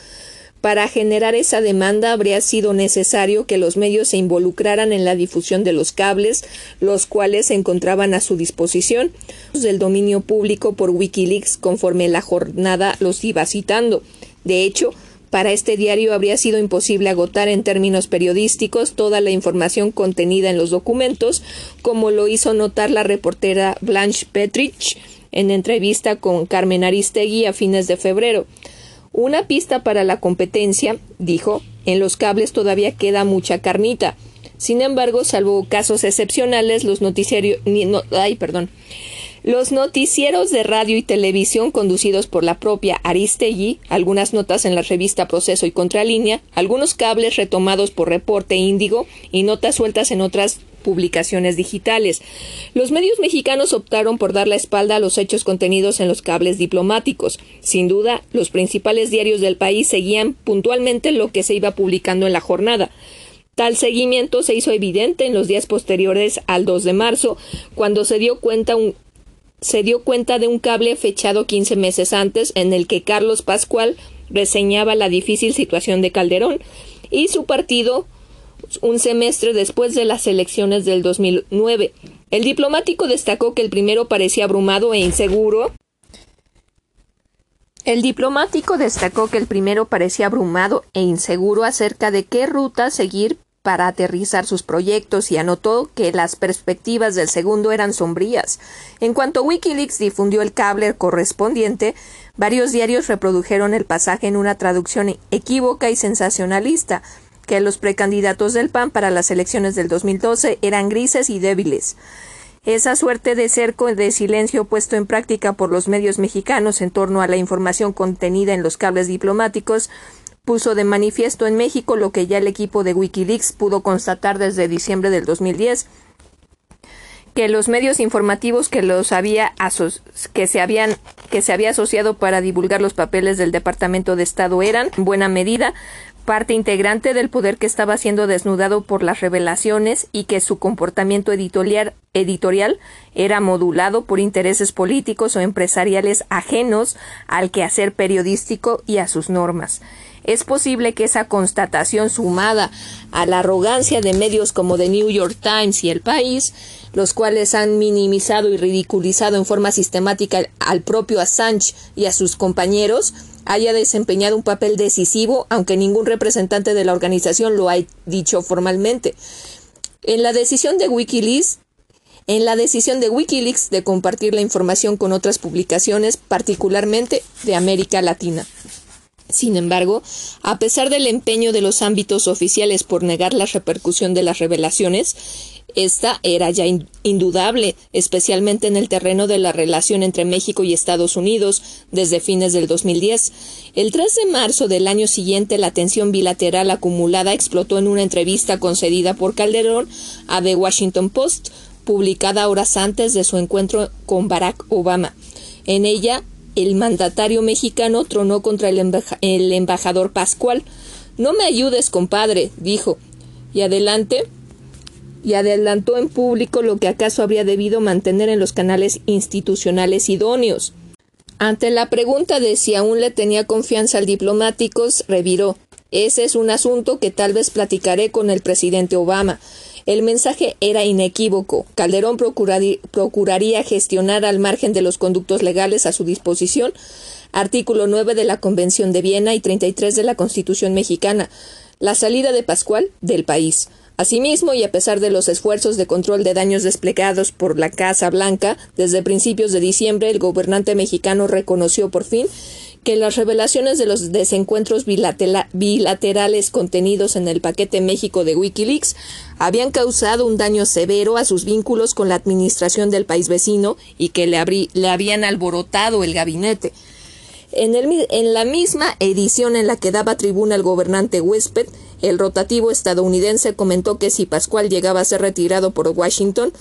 Para generar esa demanda habría sido necesario que los medios se involucraran en la difusión de los cables, los cuales se encontraban a su disposición del dominio público por Wikileaks conforme la jornada los iba citando. De hecho, para este diario habría sido imposible agotar en términos periodísticos toda la información contenida en los documentos, como lo hizo notar la reportera Blanche Petrich en entrevista con Carmen Aristegui a fines de febrero. Una pista para la competencia, dijo, en los cables todavía queda mucha carnita. Sin embargo, salvo casos excepcionales, los noticiarios, ay, perdón, los noticieros de radio y televisión conducidos por la propia Aristegui, algunas notas en la revista Proceso y Contralínea, algunos cables retomados por Reporte Índigo y notas sueltas en otras publicaciones digitales. Los medios mexicanos optaron por dar la espalda a los hechos contenidos en los cables diplomáticos. Sin duda, los principales diarios del país seguían puntualmente lo que se iba publicando en la jornada. Tal seguimiento se hizo evidente en los días posteriores al 2 de marzo, cuando se dio cuenta se dio cuenta de un cable fechado 15 meses antes en el que Carlos Pascual reseñaba la difícil situación de Calderón y su partido un semestre después de las elecciones del 2009. El diplomático destacó que el primero parecía abrumado e inseguro. El diplomático destacó que el primero parecía abrumado e inseguro acerca de qué ruta seguir para aterrizar sus proyectos y anotó que las perspectivas del segundo eran sombrías. En cuanto Wikileaks difundió el cable correspondiente, varios diarios reprodujeron el pasaje en una traducción equívoca y sensacionalista, que los precandidatos del PAN para las elecciones del 2012 eran grises y débiles. Esa suerte de cerco de silencio puesto en práctica por los medios mexicanos en torno a la información contenida en los cables diplomáticos puso de manifiesto en México lo que ya el equipo de Wikileaks pudo constatar desde diciembre del 2010 que los medios informativos que los había que se habían que se había asociado para divulgar los papeles del Departamento de Estado eran en buena medida parte integrante del poder que estaba siendo desnudado por las revelaciones y que su comportamiento editorial, editorial era modulado por intereses políticos o empresariales ajenos al quehacer periodístico y a sus normas. Es posible que esa constatación sumada a la arrogancia de medios como The New York Times y El País, los cuales han minimizado y ridiculizado en forma sistemática al propio Assange y a sus compañeros, haya desempeñado un papel decisivo, aunque ningún representante de la organización lo ha dicho formalmente. En la decisión de Wikileaks, en la decisión de Wikileaks de compartir la información con otras publicaciones, particularmente de América Latina. Sin embargo, a pesar del empeño de los ámbitos oficiales por negar la repercusión de las revelaciones, esta era ya indudable, especialmente en el terreno de la relación entre México y Estados Unidos desde fines del 2010. El 3 de marzo del año siguiente, la tensión bilateral acumulada explotó en una entrevista concedida por Calderón a The Washington Post, publicada horas antes de su encuentro con Barack Obama. En ella, el mandatario mexicano tronó contra el, embajador Pascual. No me ayudes, compadre, dijo. Y adelante, y adelantó en público lo que acaso habría debido mantener en los canales institucionales idóneos. Ante la pregunta de si aún le tenía confianza al diplomáticos, reviró Ese es un asunto que tal vez platicaré con el presidente Obama. El mensaje era inequívoco. Calderón procuraría gestionar al margen de los conductos legales a su disposición, artículo 9 de la Convención de Viena y 33 de la Constitución mexicana, la salida de Pascual del país. Asimismo, y a pesar de los esfuerzos de control de daños desplegados por la Casa Blanca, desde principios de diciembre el gobernante mexicano reconoció por fin que las revelaciones de los desencuentros bilaterales contenidos en el paquete México de Wikileaks habían causado un daño severo a sus vínculos con la administración del país vecino y que le, habían alborotado el gabinete. En, en, la misma edición en la que daba tribuna el gobernante huésped, el rotativo estadounidense comentó que si Pascual llegaba a ser retirado por Washington,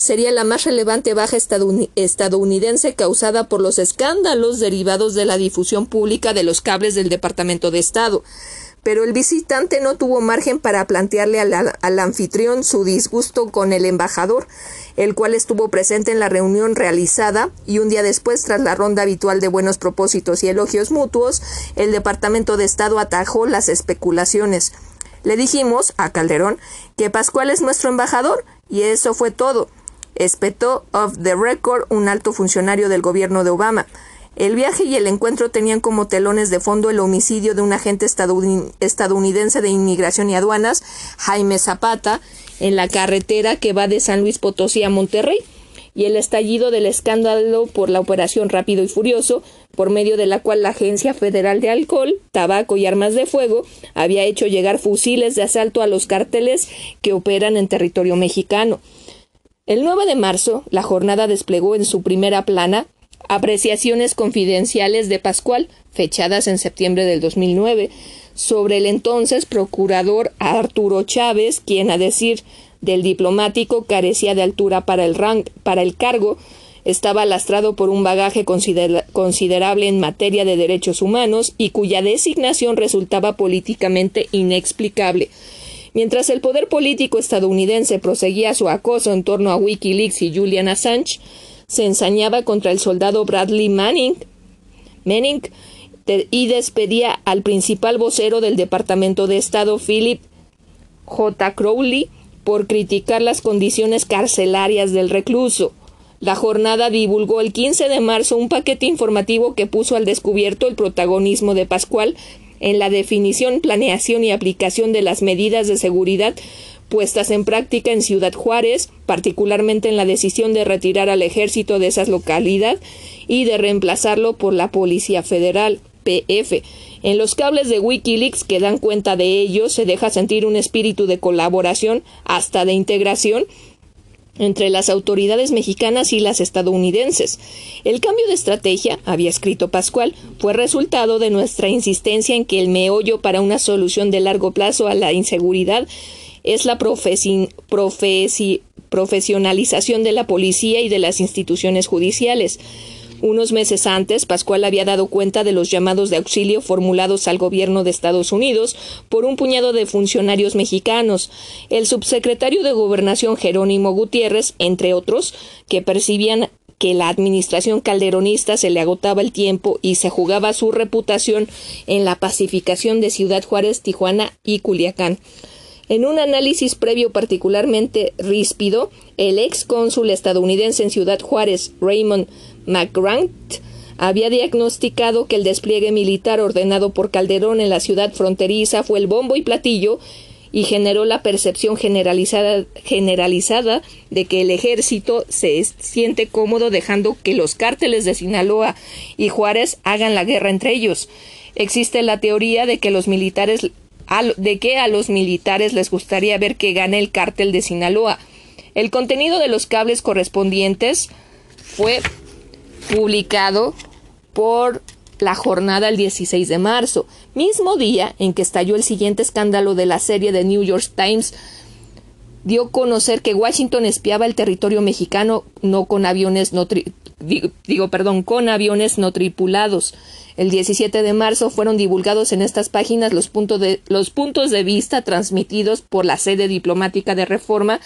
sería la más relevante baja estadounidense causada por los escándalos derivados de la difusión pública de los cables del Departamento de Estado. Pero el visitante no tuvo margen para plantearle al, anfitrión su disgusto con el embajador, el cual estuvo presente en la reunión realizada y un día después, tras la ronda habitual de buenos propósitos y elogios mutuos, el Departamento de Estado atajó las especulaciones. Le dijimos a Calderón que Pascual es nuestro embajador y eso fue todo espetó off the record un alto funcionario del gobierno de Obama. El viaje y el encuentro tenían como telones de fondo el homicidio de un agente estadounidense de inmigración y aduanas, Jaime Zapata, en la carretera que va de San Luis Potosí a Monterrey, y el estallido del escándalo por la operación Rápido y Furioso, por medio de la cual la Agencia Federal de Alcohol, Tabaco y Armas de Fuego había hecho llegar fusiles de asalto a los cárteles que operan en territorio mexicano. El 9 de marzo, la jornada desplegó en su primera plana apreciaciones confidenciales de Pascual, fechadas en septiembre del 2009, sobre el entonces procurador Arturo Chávez, quien, a decir del diplomático, carecía de altura para el, cargo, estaba lastrado por un bagaje considerable en materia de derechos humanos y cuya designación resultaba políticamente inexplicable. Mientras el poder político estadounidense proseguía su acoso en torno a Wikileaks y Julian Assange, se ensañaba contra el soldado Bradley Manning, y despedía al principal vocero del Departamento de Estado, Philip J. Crowley, por criticar las condiciones carcelarias del recluso. La jornada divulgó el 15 de marzo un paquete informativo que puso al descubierto el protagonismo de Pascual en la definición, planeación y aplicación de las medidas de seguridad puestas en práctica en Ciudad Juárez, particularmente en la decisión de retirar al ejército de esa localidad y de reemplazarlo por la Policía Federal, PF. En los cables de Wikileaks que dan cuenta de ello se deja sentir un espíritu de colaboración, hasta de integración, entre las autoridades mexicanas y las estadounidenses. El cambio de estrategia, había escrito Pascual, fue resultado de nuestra insistencia en que el meollo para una solución de largo plazo a la inseguridad es la profesionalización de la policía y de las instituciones judiciales. Unos meses antes, Pascual había dado cuenta de los llamados de auxilio formulados al gobierno de Estados Unidos por un puñado de funcionarios mexicanos, el subsecretario de Gobernación Jerónimo Gutiérrez, entre otros, que percibían que la administración calderonista se le agotaba el tiempo y se jugaba su reputación en la pacificación de Ciudad Juárez, Tijuana y Culiacán. En un análisis previo particularmente ríspido, el ex cónsul estadounidense en Ciudad Juárez, Raymond McGrant había diagnosticado que el despliegue militar ordenado por Calderón en la ciudad fronteriza fue el bombo y platillo y generó la percepción generalizada, generalizada de que el ejército se siente cómodo dejando que los cárteles de Sinaloa y Juárez hagan la guerra entre ellos. Existe la teoría de que los militares de que a los militares les gustaría ver que gane el cártel de Sinaloa. El contenido de los cables correspondientes fue publicado por la jornada el 16 de marzo, mismo día en que estalló el siguiente escándalo de la serie de New York Times dio a conocer que Washington espiaba el territorio mexicano no con aviones no digo, perdón, con aviones no tripulados. El 17 de marzo fueron divulgados en estas páginas los, puntos de, los puntos de vista transmitidos por la sede diplomática de Reforma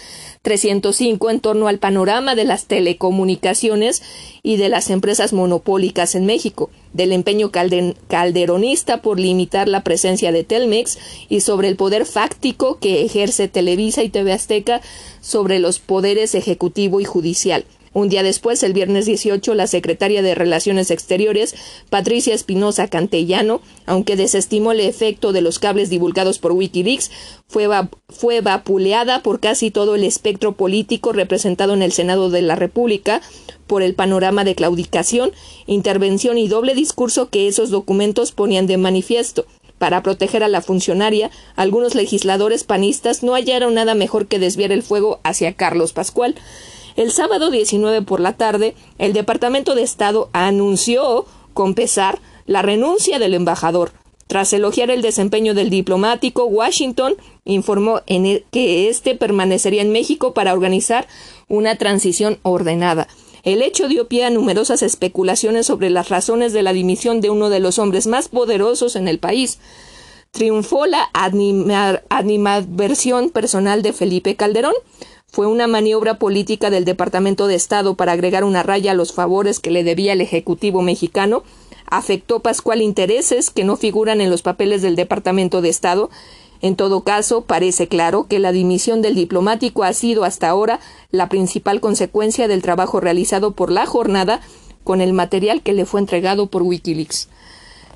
305 en torno al panorama de las telecomunicaciones y de las empresas monopólicas en México. del empeño calderonista por limitar la presencia de Telmex y sobre el poder fáctico que ejerce Televisa y TV Azteca sobre los poderes ejecutivo y judicial. Un día después, el viernes 18, la secretaria de Relaciones Exteriores, Patricia Espinosa Cantellano, aunque desestimó el efecto de los cables divulgados por Wikileaks, fue, fue vapuleada por casi todo el espectro político representado en el Senado de la República por el panorama de claudicación, intervención y doble discurso que esos documentos ponían de manifiesto. Para proteger a la funcionaria, algunos legisladores panistas no hallaron nada mejor que desviar el fuego hacia Carlos Pascual. El sábado 19 por la tarde, el Departamento de Estado anunció, con pesar, la renuncia del embajador. Tras elogiar el desempeño del diplomático, Washington informó en que éste permanecería en México para organizar una transición ordenada. El hecho dio pie a numerosas especulaciones sobre las razones de la dimisión de uno de los hombres más poderosos en el país. Triunfó la animadversión personal de Felipe Calderón, fue una maniobra política del Departamento de Estado para agregar una raya a los favores que le debía el Ejecutivo mexicano. Afectó Pascual intereses que no figuran en los papeles del Departamento de Estado. En todo caso, parece claro que la dimisión del diplomático ha sido hasta ahora la principal consecuencia del trabajo realizado por la jornada con el material que le fue entregado por Wikileaks.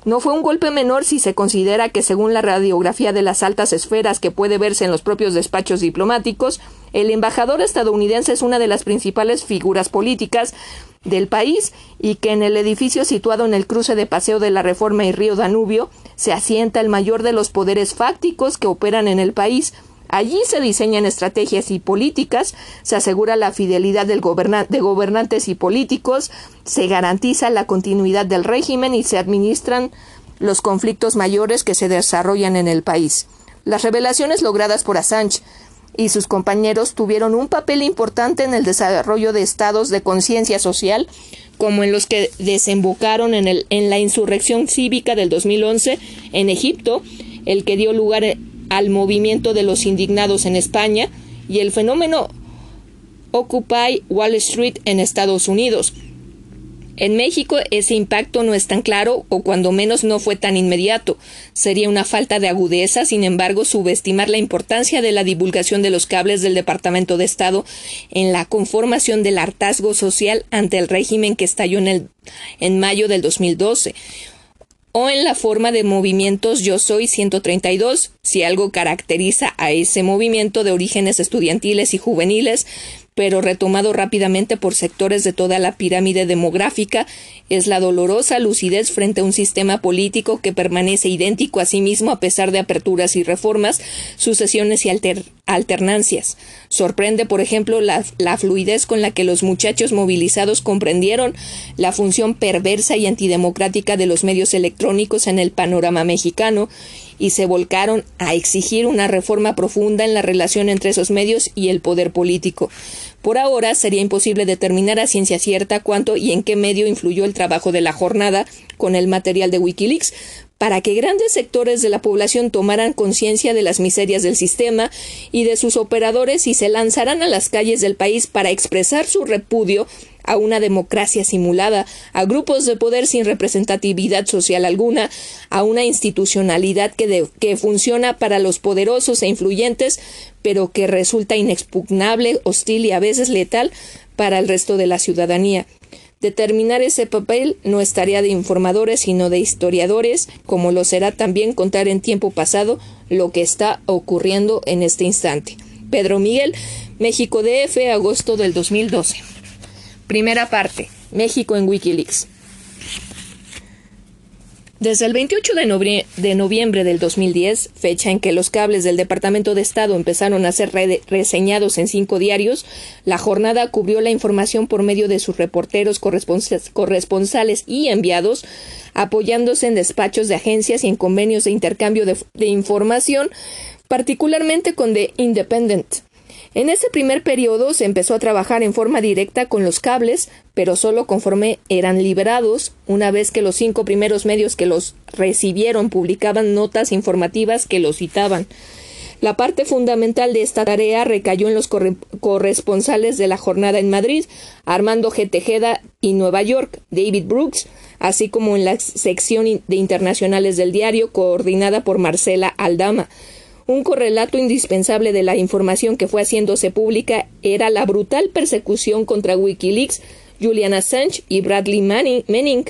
No fue un golpe menor si se considera que, según la radiografía de las altas esferas que puede verse en los propios despachos diplomáticos, el embajador estadounidense es una de las principales figuras políticas del país y que en el edificio situado en el cruce de Paseo de la Reforma y Río Danubio se asienta el mayor de los poderes fácticos que operan en el país, Allí se diseñan estrategias y políticas, se asegura la fidelidad del de gobernantes y políticos, se garantiza la continuidad del régimen y se administran los conflictos mayores que se desarrollan en el país. Las revelaciones logradas por Assange y sus compañeros tuvieron un papel importante en el desarrollo de estados de conciencia social, como en los que desembocaron en, el, en la insurrección cívica del 2011 en Egipto, el que dio lugar al movimiento de los indignados en España y el fenómeno Occupy Wall Street en Estados Unidos. En México ese impacto no es tan claro o cuando menos no fue tan inmediato. Sería una falta de agudeza, sin embargo, subestimar la importancia de la divulgación de los cables del Departamento de Estado en la conformación del hartazgo social ante el régimen que estalló en, el, en mayo del 2012 o en la forma de movimientos Yo Soy 132, si algo caracteriza a ese movimiento de orígenes estudiantiles y juveniles, pero retomado rápidamente por sectores de toda la pirámide demográfica, es la dolorosa lucidez frente a un sistema político que permanece idéntico a sí mismo a pesar de aperturas y reformas, sucesiones y alternancias. Sorprende, por ejemplo, la, la fluidez con la que los muchachos movilizados comprendieron la función perversa y antidemocrática de los medios electrónicos en el panorama mexicano y se volcaron a exigir una reforma profunda en la relación entre esos medios y el poder político. Por ahora sería imposible determinar a ciencia cierta cuánto y en qué medio influyó el trabajo de la jornada con el material de Wikileaks, para que grandes sectores de la población tomaran conciencia de las miserias del sistema y de sus operadores y se lanzaran a las calles del país para expresar su repudio a una democracia simulada, a grupos de poder sin representatividad social alguna, a una institucionalidad que, funciona para los poderosos e influyentes, pero que resulta inexpugnable, hostil y a veces letal para el resto de la ciudadanía. Determinar ese papel no es tarea de informadores, sino de historiadores, como lo será también contar en tiempo pasado lo que está ocurriendo en este instante. Pedro Miguel, México DF, agosto del 2012. Primera parte. México en Wikileaks. Desde el 28 de, noviembre del 2010, fecha en que los cables del Departamento de Estado empezaron a ser reseñados en cinco diarios, la jornada cubrió la información por medio de sus reporteros, corresponsales y enviados, apoyándose en despachos de agencias y en convenios de intercambio de información, particularmente con The Independent, en ese primer periodo se empezó a trabajar en forma directa con los cables, pero solo conforme eran liberados, una vez que los cinco primeros medios que los recibieron publicaban notas informativas que los citaban. La parte fundamental de esta tarea recayó en los corresponsales de la jornada en Madrid, Armando G. Tejeda y Nueva York, David Brooks, así como en la sección de internacionales del diario, coordinada por Marcela Aldama. Un correlato indispensable de la información que fue haciéndose pública era la brutal persecución contra Wikileaks, Julian Assange y Bradley Manning,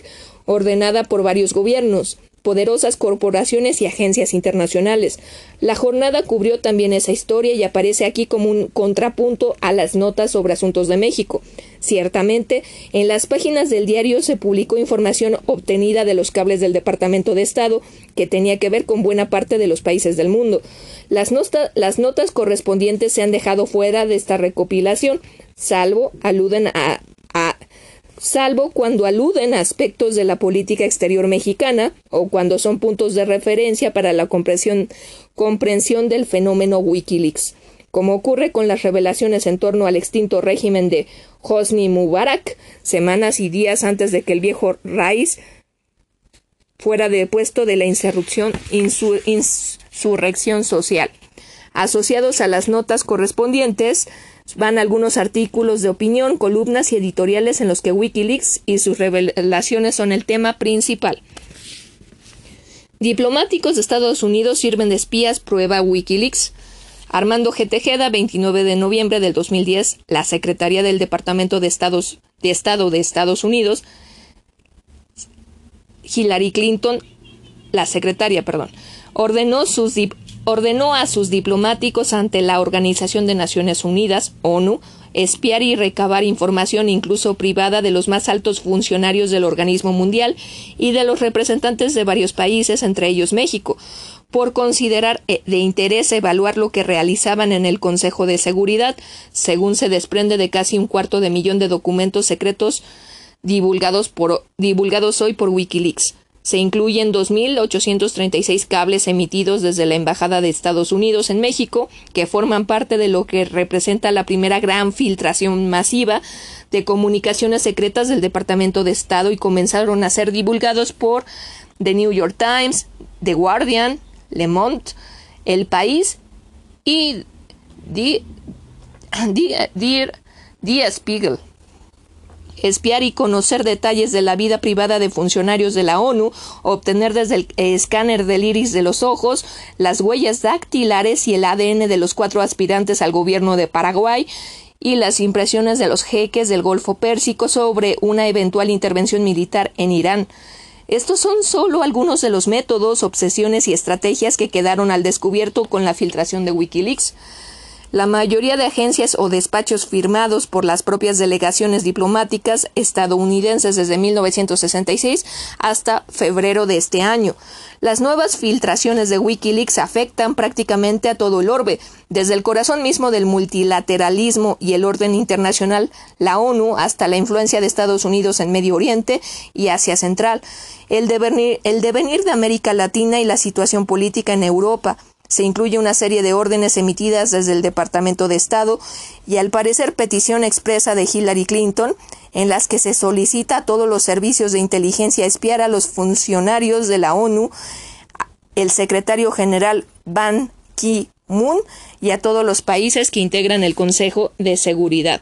ordenada por varios gobiernos poderosas corporaciones y agencias internacionales. La jornada cubrió también esa historia y aparece aquí como un contrapunto a las notas sobre asuntos de México. Ciertamente, en las páginas del diario se publicó información obtenida de los cables del Departamento de Estado que tenía que ver con buena parte de los países del mundo. Las, las notas correspondientes se han dejado fuera de esta recopilación, salvo aluden a, a salvo cuando aluden a aspectos de la política exterior mexicana o cuando son puntos de referencia para la comprensión, del fenómeno Wikileaks, como ocurre con las revelaciones en torno al extinto régimen de Hosni Mubarak, semanas y días antes de que el viejo Raiz fuera depuesto de la insurrección social. Asociados a las notas correspondientes, van algunos artículos de opinión, columnas y editoriales en los que Wikileaks y sus revelaciones son el tema principal. Diplomáticos de Estados Unidos sirven de espías, prueba Wikileaks. Armando G. Tejeda, 29 de noviembre del 2010, la Secretaría del Departamento de, de Estado de Estados Unidos, Hillary Clinton, la secretaria, perdón, ordenó sus, ordenó a sus diplomáticos ante la Organización de Naciones Unidas, ONU, espiar y recabar información incluso privada de los más altos funcionarios del organismo mundial y de los representantes de varios países, entre ellos México, por considerar eh, de interés evaluar lo que realizaban en el Consejo de Seguridad, según se desprende de casi un cuarto de millón de documentos secretos divulgados, por, divulgados hoy por Wikileaks. Se incluyen 2.836 cables emitidos desde la Embajada de Estados Unidos en México, que forman parte de lo que representa la primera gran filtración masiva de comunicaciones secretas del Departamento de Estado y comenzaron a ser divulgados por The New York Times, The Guardian, Le Monde, El País y The, <clears throat> The Spiegel espiar y conocer detalles de la vida privada de funcionarios de la ONU, obtener desde el escáner del iris de los ojos las huellas dactilares y el ADN de los cuatro aspirantes al gobierno de Paraguay y las impresiones de los jeques del Golfo Pérsico sobre una eventual intervención militar en Irán. Estos son solo algunos de los métodos, obsesiones y estrategias que quedaron al descubierto con la filtración de Wikileaks. La mayoría de agencias o despachos firmados por las propias delegaciones diplomáticas estadounidenses desde 1966 hasta febrero de este año. Las nuevas filtraciones de Wikileaks afectan prácticamente a todo el orbe, desde el corazón mismo del multilateralismo y el orden internacional, la ONU, hasta la influencia de Estados Unidos en Medio Oriente y Asia Central, el devenir, el devenir de América Latina y la situación política en Europa, se incluye una serie de órdenes emitidas desde el Departamento de Estado y al parecer petición expresa de Hillary Clinton en las que se solicita a todos los servicios de inteligencia espiar a los funcionarios de la ONU, el secretario general Ban Ki-moon y a todos los países que integran el Consejo de Seguridad.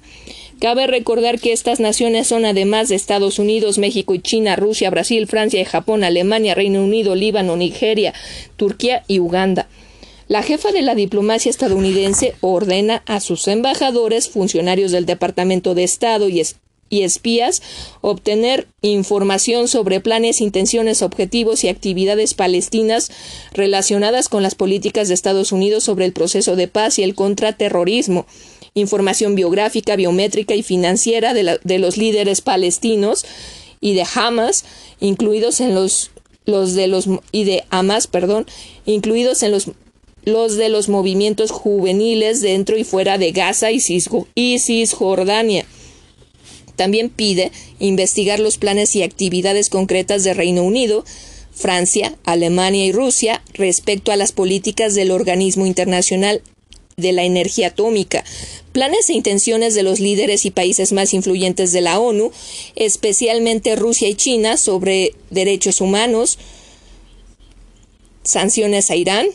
Cabe recordar que estas naciones son además de Estados Unidos, México y China, Rusia, Brasil, Francia y Japón, Alemania, Reino Unido, Líbano, Nigeria, Turquía y Uganda. La jefa de la diplomacia estadounidense ordena a sus embajadores, funcionarios del Departamento de Estado y, espías obtener información sobre planes, intenciones, objetivos y actividades palestinas relacionadas con las políticas de Estados Unidos sobre el proceso de paz y el contraterrorismo, información biográfica, biométrica y financiera de, de los líderes palestinos y de Hamas, incluidos en los, los de los y de Hamas, perdón, incluidos en los los de los movimientos juveniles dentro y fuera de Gaza y, Cisjordania. También pide investigar los planes y actividades concretas de Reino Unido, Francia, Alemania y Rusia respecto a las políticas del organismo internacional de la energía atómica, planes e intenciones de los líderes y países más influyentes de la ONU, especialmente Rusia y China, sobre derechos humanos, sanciones a Irán,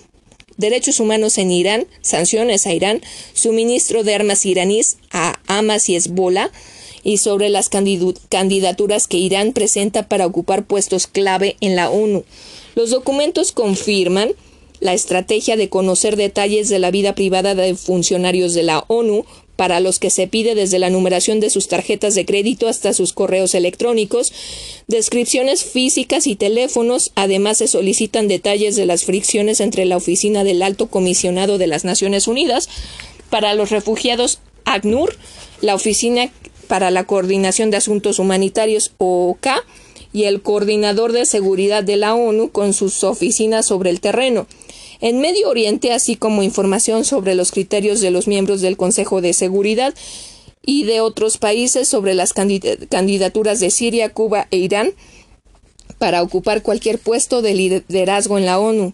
derechos humanos en Irán, sanciones a Irán, suministro de armas iraníes a Hamas y Hezbollah, y sobre las candidaturas que Irán presenta para ocupar puestos clave en la ONU. Los documentos confirman la estrategia de conocer detalles de la vida privada de funcionarios de la ONU, para los que se pide desde la numeración de sus tarjetas de crédito hasta sus correos electrónicos, descripciones físicas y teléfonos. Además, se solicitan detalles de las fricciones entre la oficina del Alto Comisionado de las Naciones Unidas para los refugiados ACNUR, la Oficina para la Coordinación de Asuntos Humanitarios OOK y el Coordinador de Seguridad de la ONU con sus oficinas sobre el terreno en Medio Oriente, así como información sobre los criterios de los miembros del Consejo de Seguridad y de otros países sobre las candidaturas de Siria, Cuba e Irán para ocupar cualquier puesto de liderazgo en la ONU.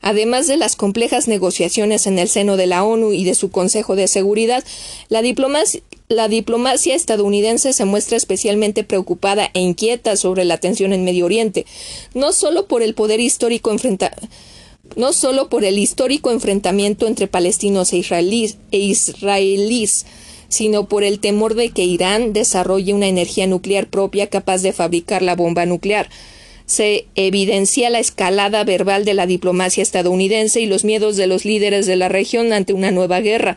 Además de las complejas negociaciones en el seno de la ONU y de su Consejo de Seguridad, la diplomacia, estadounidense se muestra especialmente preocupada e inquieta sobre la tensión en Medio Oriente, no solo por el poder histórico enfrentado no solo por el histórico enfrentamiento entre palestinos e israelíes, e israelíes, sino por el temor de que Irán desarrolle una energía nuclear propia capaz de fabricar la bomba nuclear. Se evidencia la escalada verbal de la diplomacia estadounidense y los miedos de los líderes de la región ante una nueva guerra.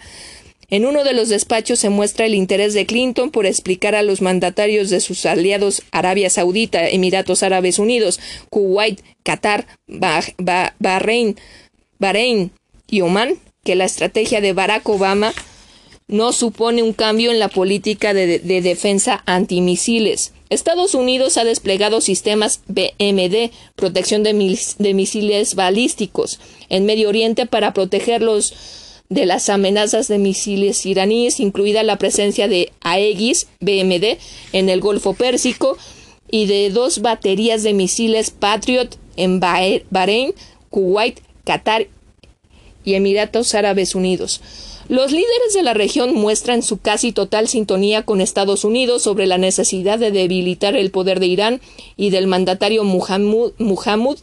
En uno de los despachos se muestra el interés de Clinton por explicar a los mandatarios de sus aliados Arabia Saudita, Emiratos Árabes Unidos, Kuwait, Qatar, Bahrein, Bahrein y Oman que la estrategia de Barack Obama no supone un cambio en la política de, defensa antimisiles. Estados Unidos ha desplegado sistemas BMD, protección de misiles balísticos, en Medio Oriente para proteger los de las amenazas de misiles iraníes, incluida la presencia de Aegis BMD en el Golfo Pérsico y de dos baterías de misiles Patriot en Bahrein, Kuwait, Qatar y Emiratos Árabes Unidos. Los líderes de la región muestran su casi total sintonía con Estados Unidos sobre la necesidad de debilitar el poder de Irán y del mandatario Muhammad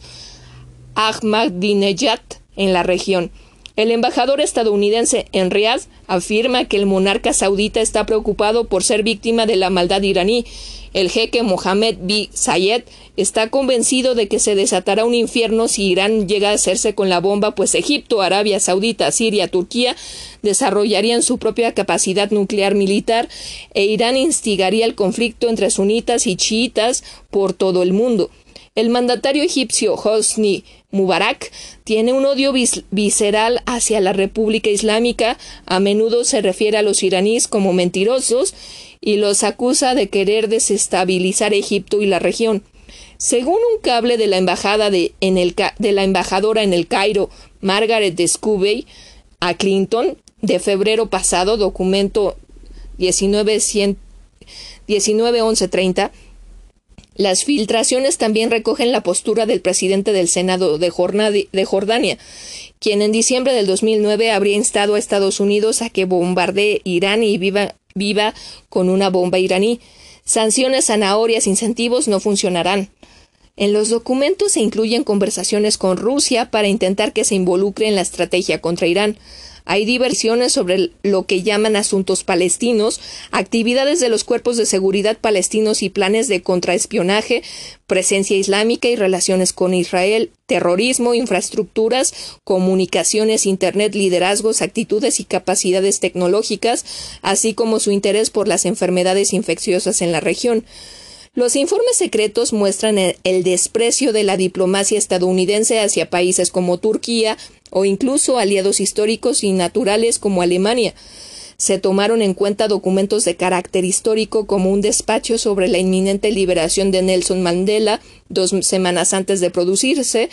Ahmadinejad en la región. El embajador estadounidense en Riad afirma que el monarca saudita está preocupado por ser víctima de la maldad iraní. El jeque Mohammed bin Zayed está convencido de que se desatará un infierno si Irán llega a hacerse con la bomba, pues Egipto, Arabia Saudita, Siria, Turquía desarrollarían su propia capacidad nuclear militar e Irán instigaría el conflicto entre sunitas y chiitas por todo el mundo. El mandatario egipcio Hosni Mubarak tiene un odio visceral hacia la República Islámica, a menudo se refiere a los iraníes como mentirosos y los acusa de querer desestabilizar Egipto y la región. Según un cable de la embajada de, la embajadora en el Cairo, Margaret Scubey, a Clinton, de febrero pasado, documento 19, 19 las filtraciones también recogen la postura del presidente del Senado de, Jordania, quien en diciembre del 2009 habría instado a Estados Unidos a que bombardee Irán y viva, viva con una bomba iraní. Sanciones, zanahorias, incentivos no funcionarán. En los documentos se incluyen conversaciones con Rusia para intentar que se involucre en la estrategia contra Irán. Hay diversiones sobre lo que llaman asuntos palestinos, actividades de los cuerpos de seguridad palestinos y planes de contraespionaje, presencia islámica y relaciones con Israel, terrorismo, infraestructuras, comunicaciones, Internet, liderazgos, actitudes y capacidades tecnológicas, así como su interés por las enfermedades infecciosas en la región. Los informes secretos muestran el desprecio de la diplomacia estadounidense hacia países como Turquía, o incluso aliados históricos y naturales como Alemania. Se tomaron en cuenta documentos de carácter histórico como un despacho sobre la inminente liberación de Nelson Mandela dos semanas antes de producirse,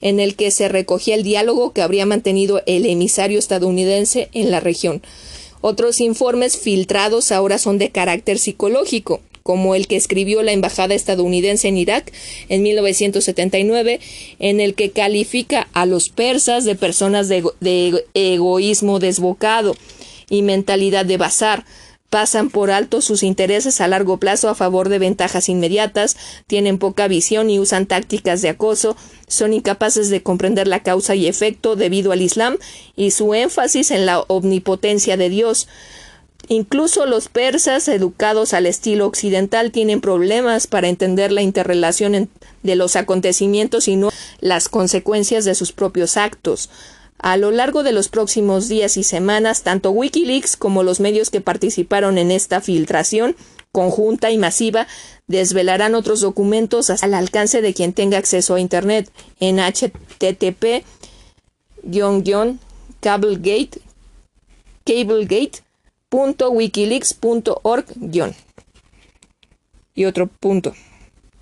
en el que se recogía el diálogo que habría mantenido el emisario estadounidense en la región. Otros informes filtrados ahora son de carácter psicológico como el que escribió la embajada estadounidense en Irak en 1979, en el que califica a los persas de personas de, egoísmo desbocado y mentalidad de bazar, pasan por alto sus intereses a largo plazo a favor de ventajas inmediatas, tienen poca visión y usan tácticas de acoso, son incapaces de comprender la causa y efecto debido al Islam y su énfasis en la omnipotencia de Dios Incluso los persas, educados al estilo occidental, tienen problemas para entender la interrelación de los acontecimientos y no las consecuencias de sus propios actos. A lo largo de los próximos días y semanas, tanto Wikileaks como los medios que participaron en esta filtración conjunta y masiva desvelarán otros documentos al alcance de quien tenga acceso a Internet en http cablegate cablegate.wikileaks.org y otro punto.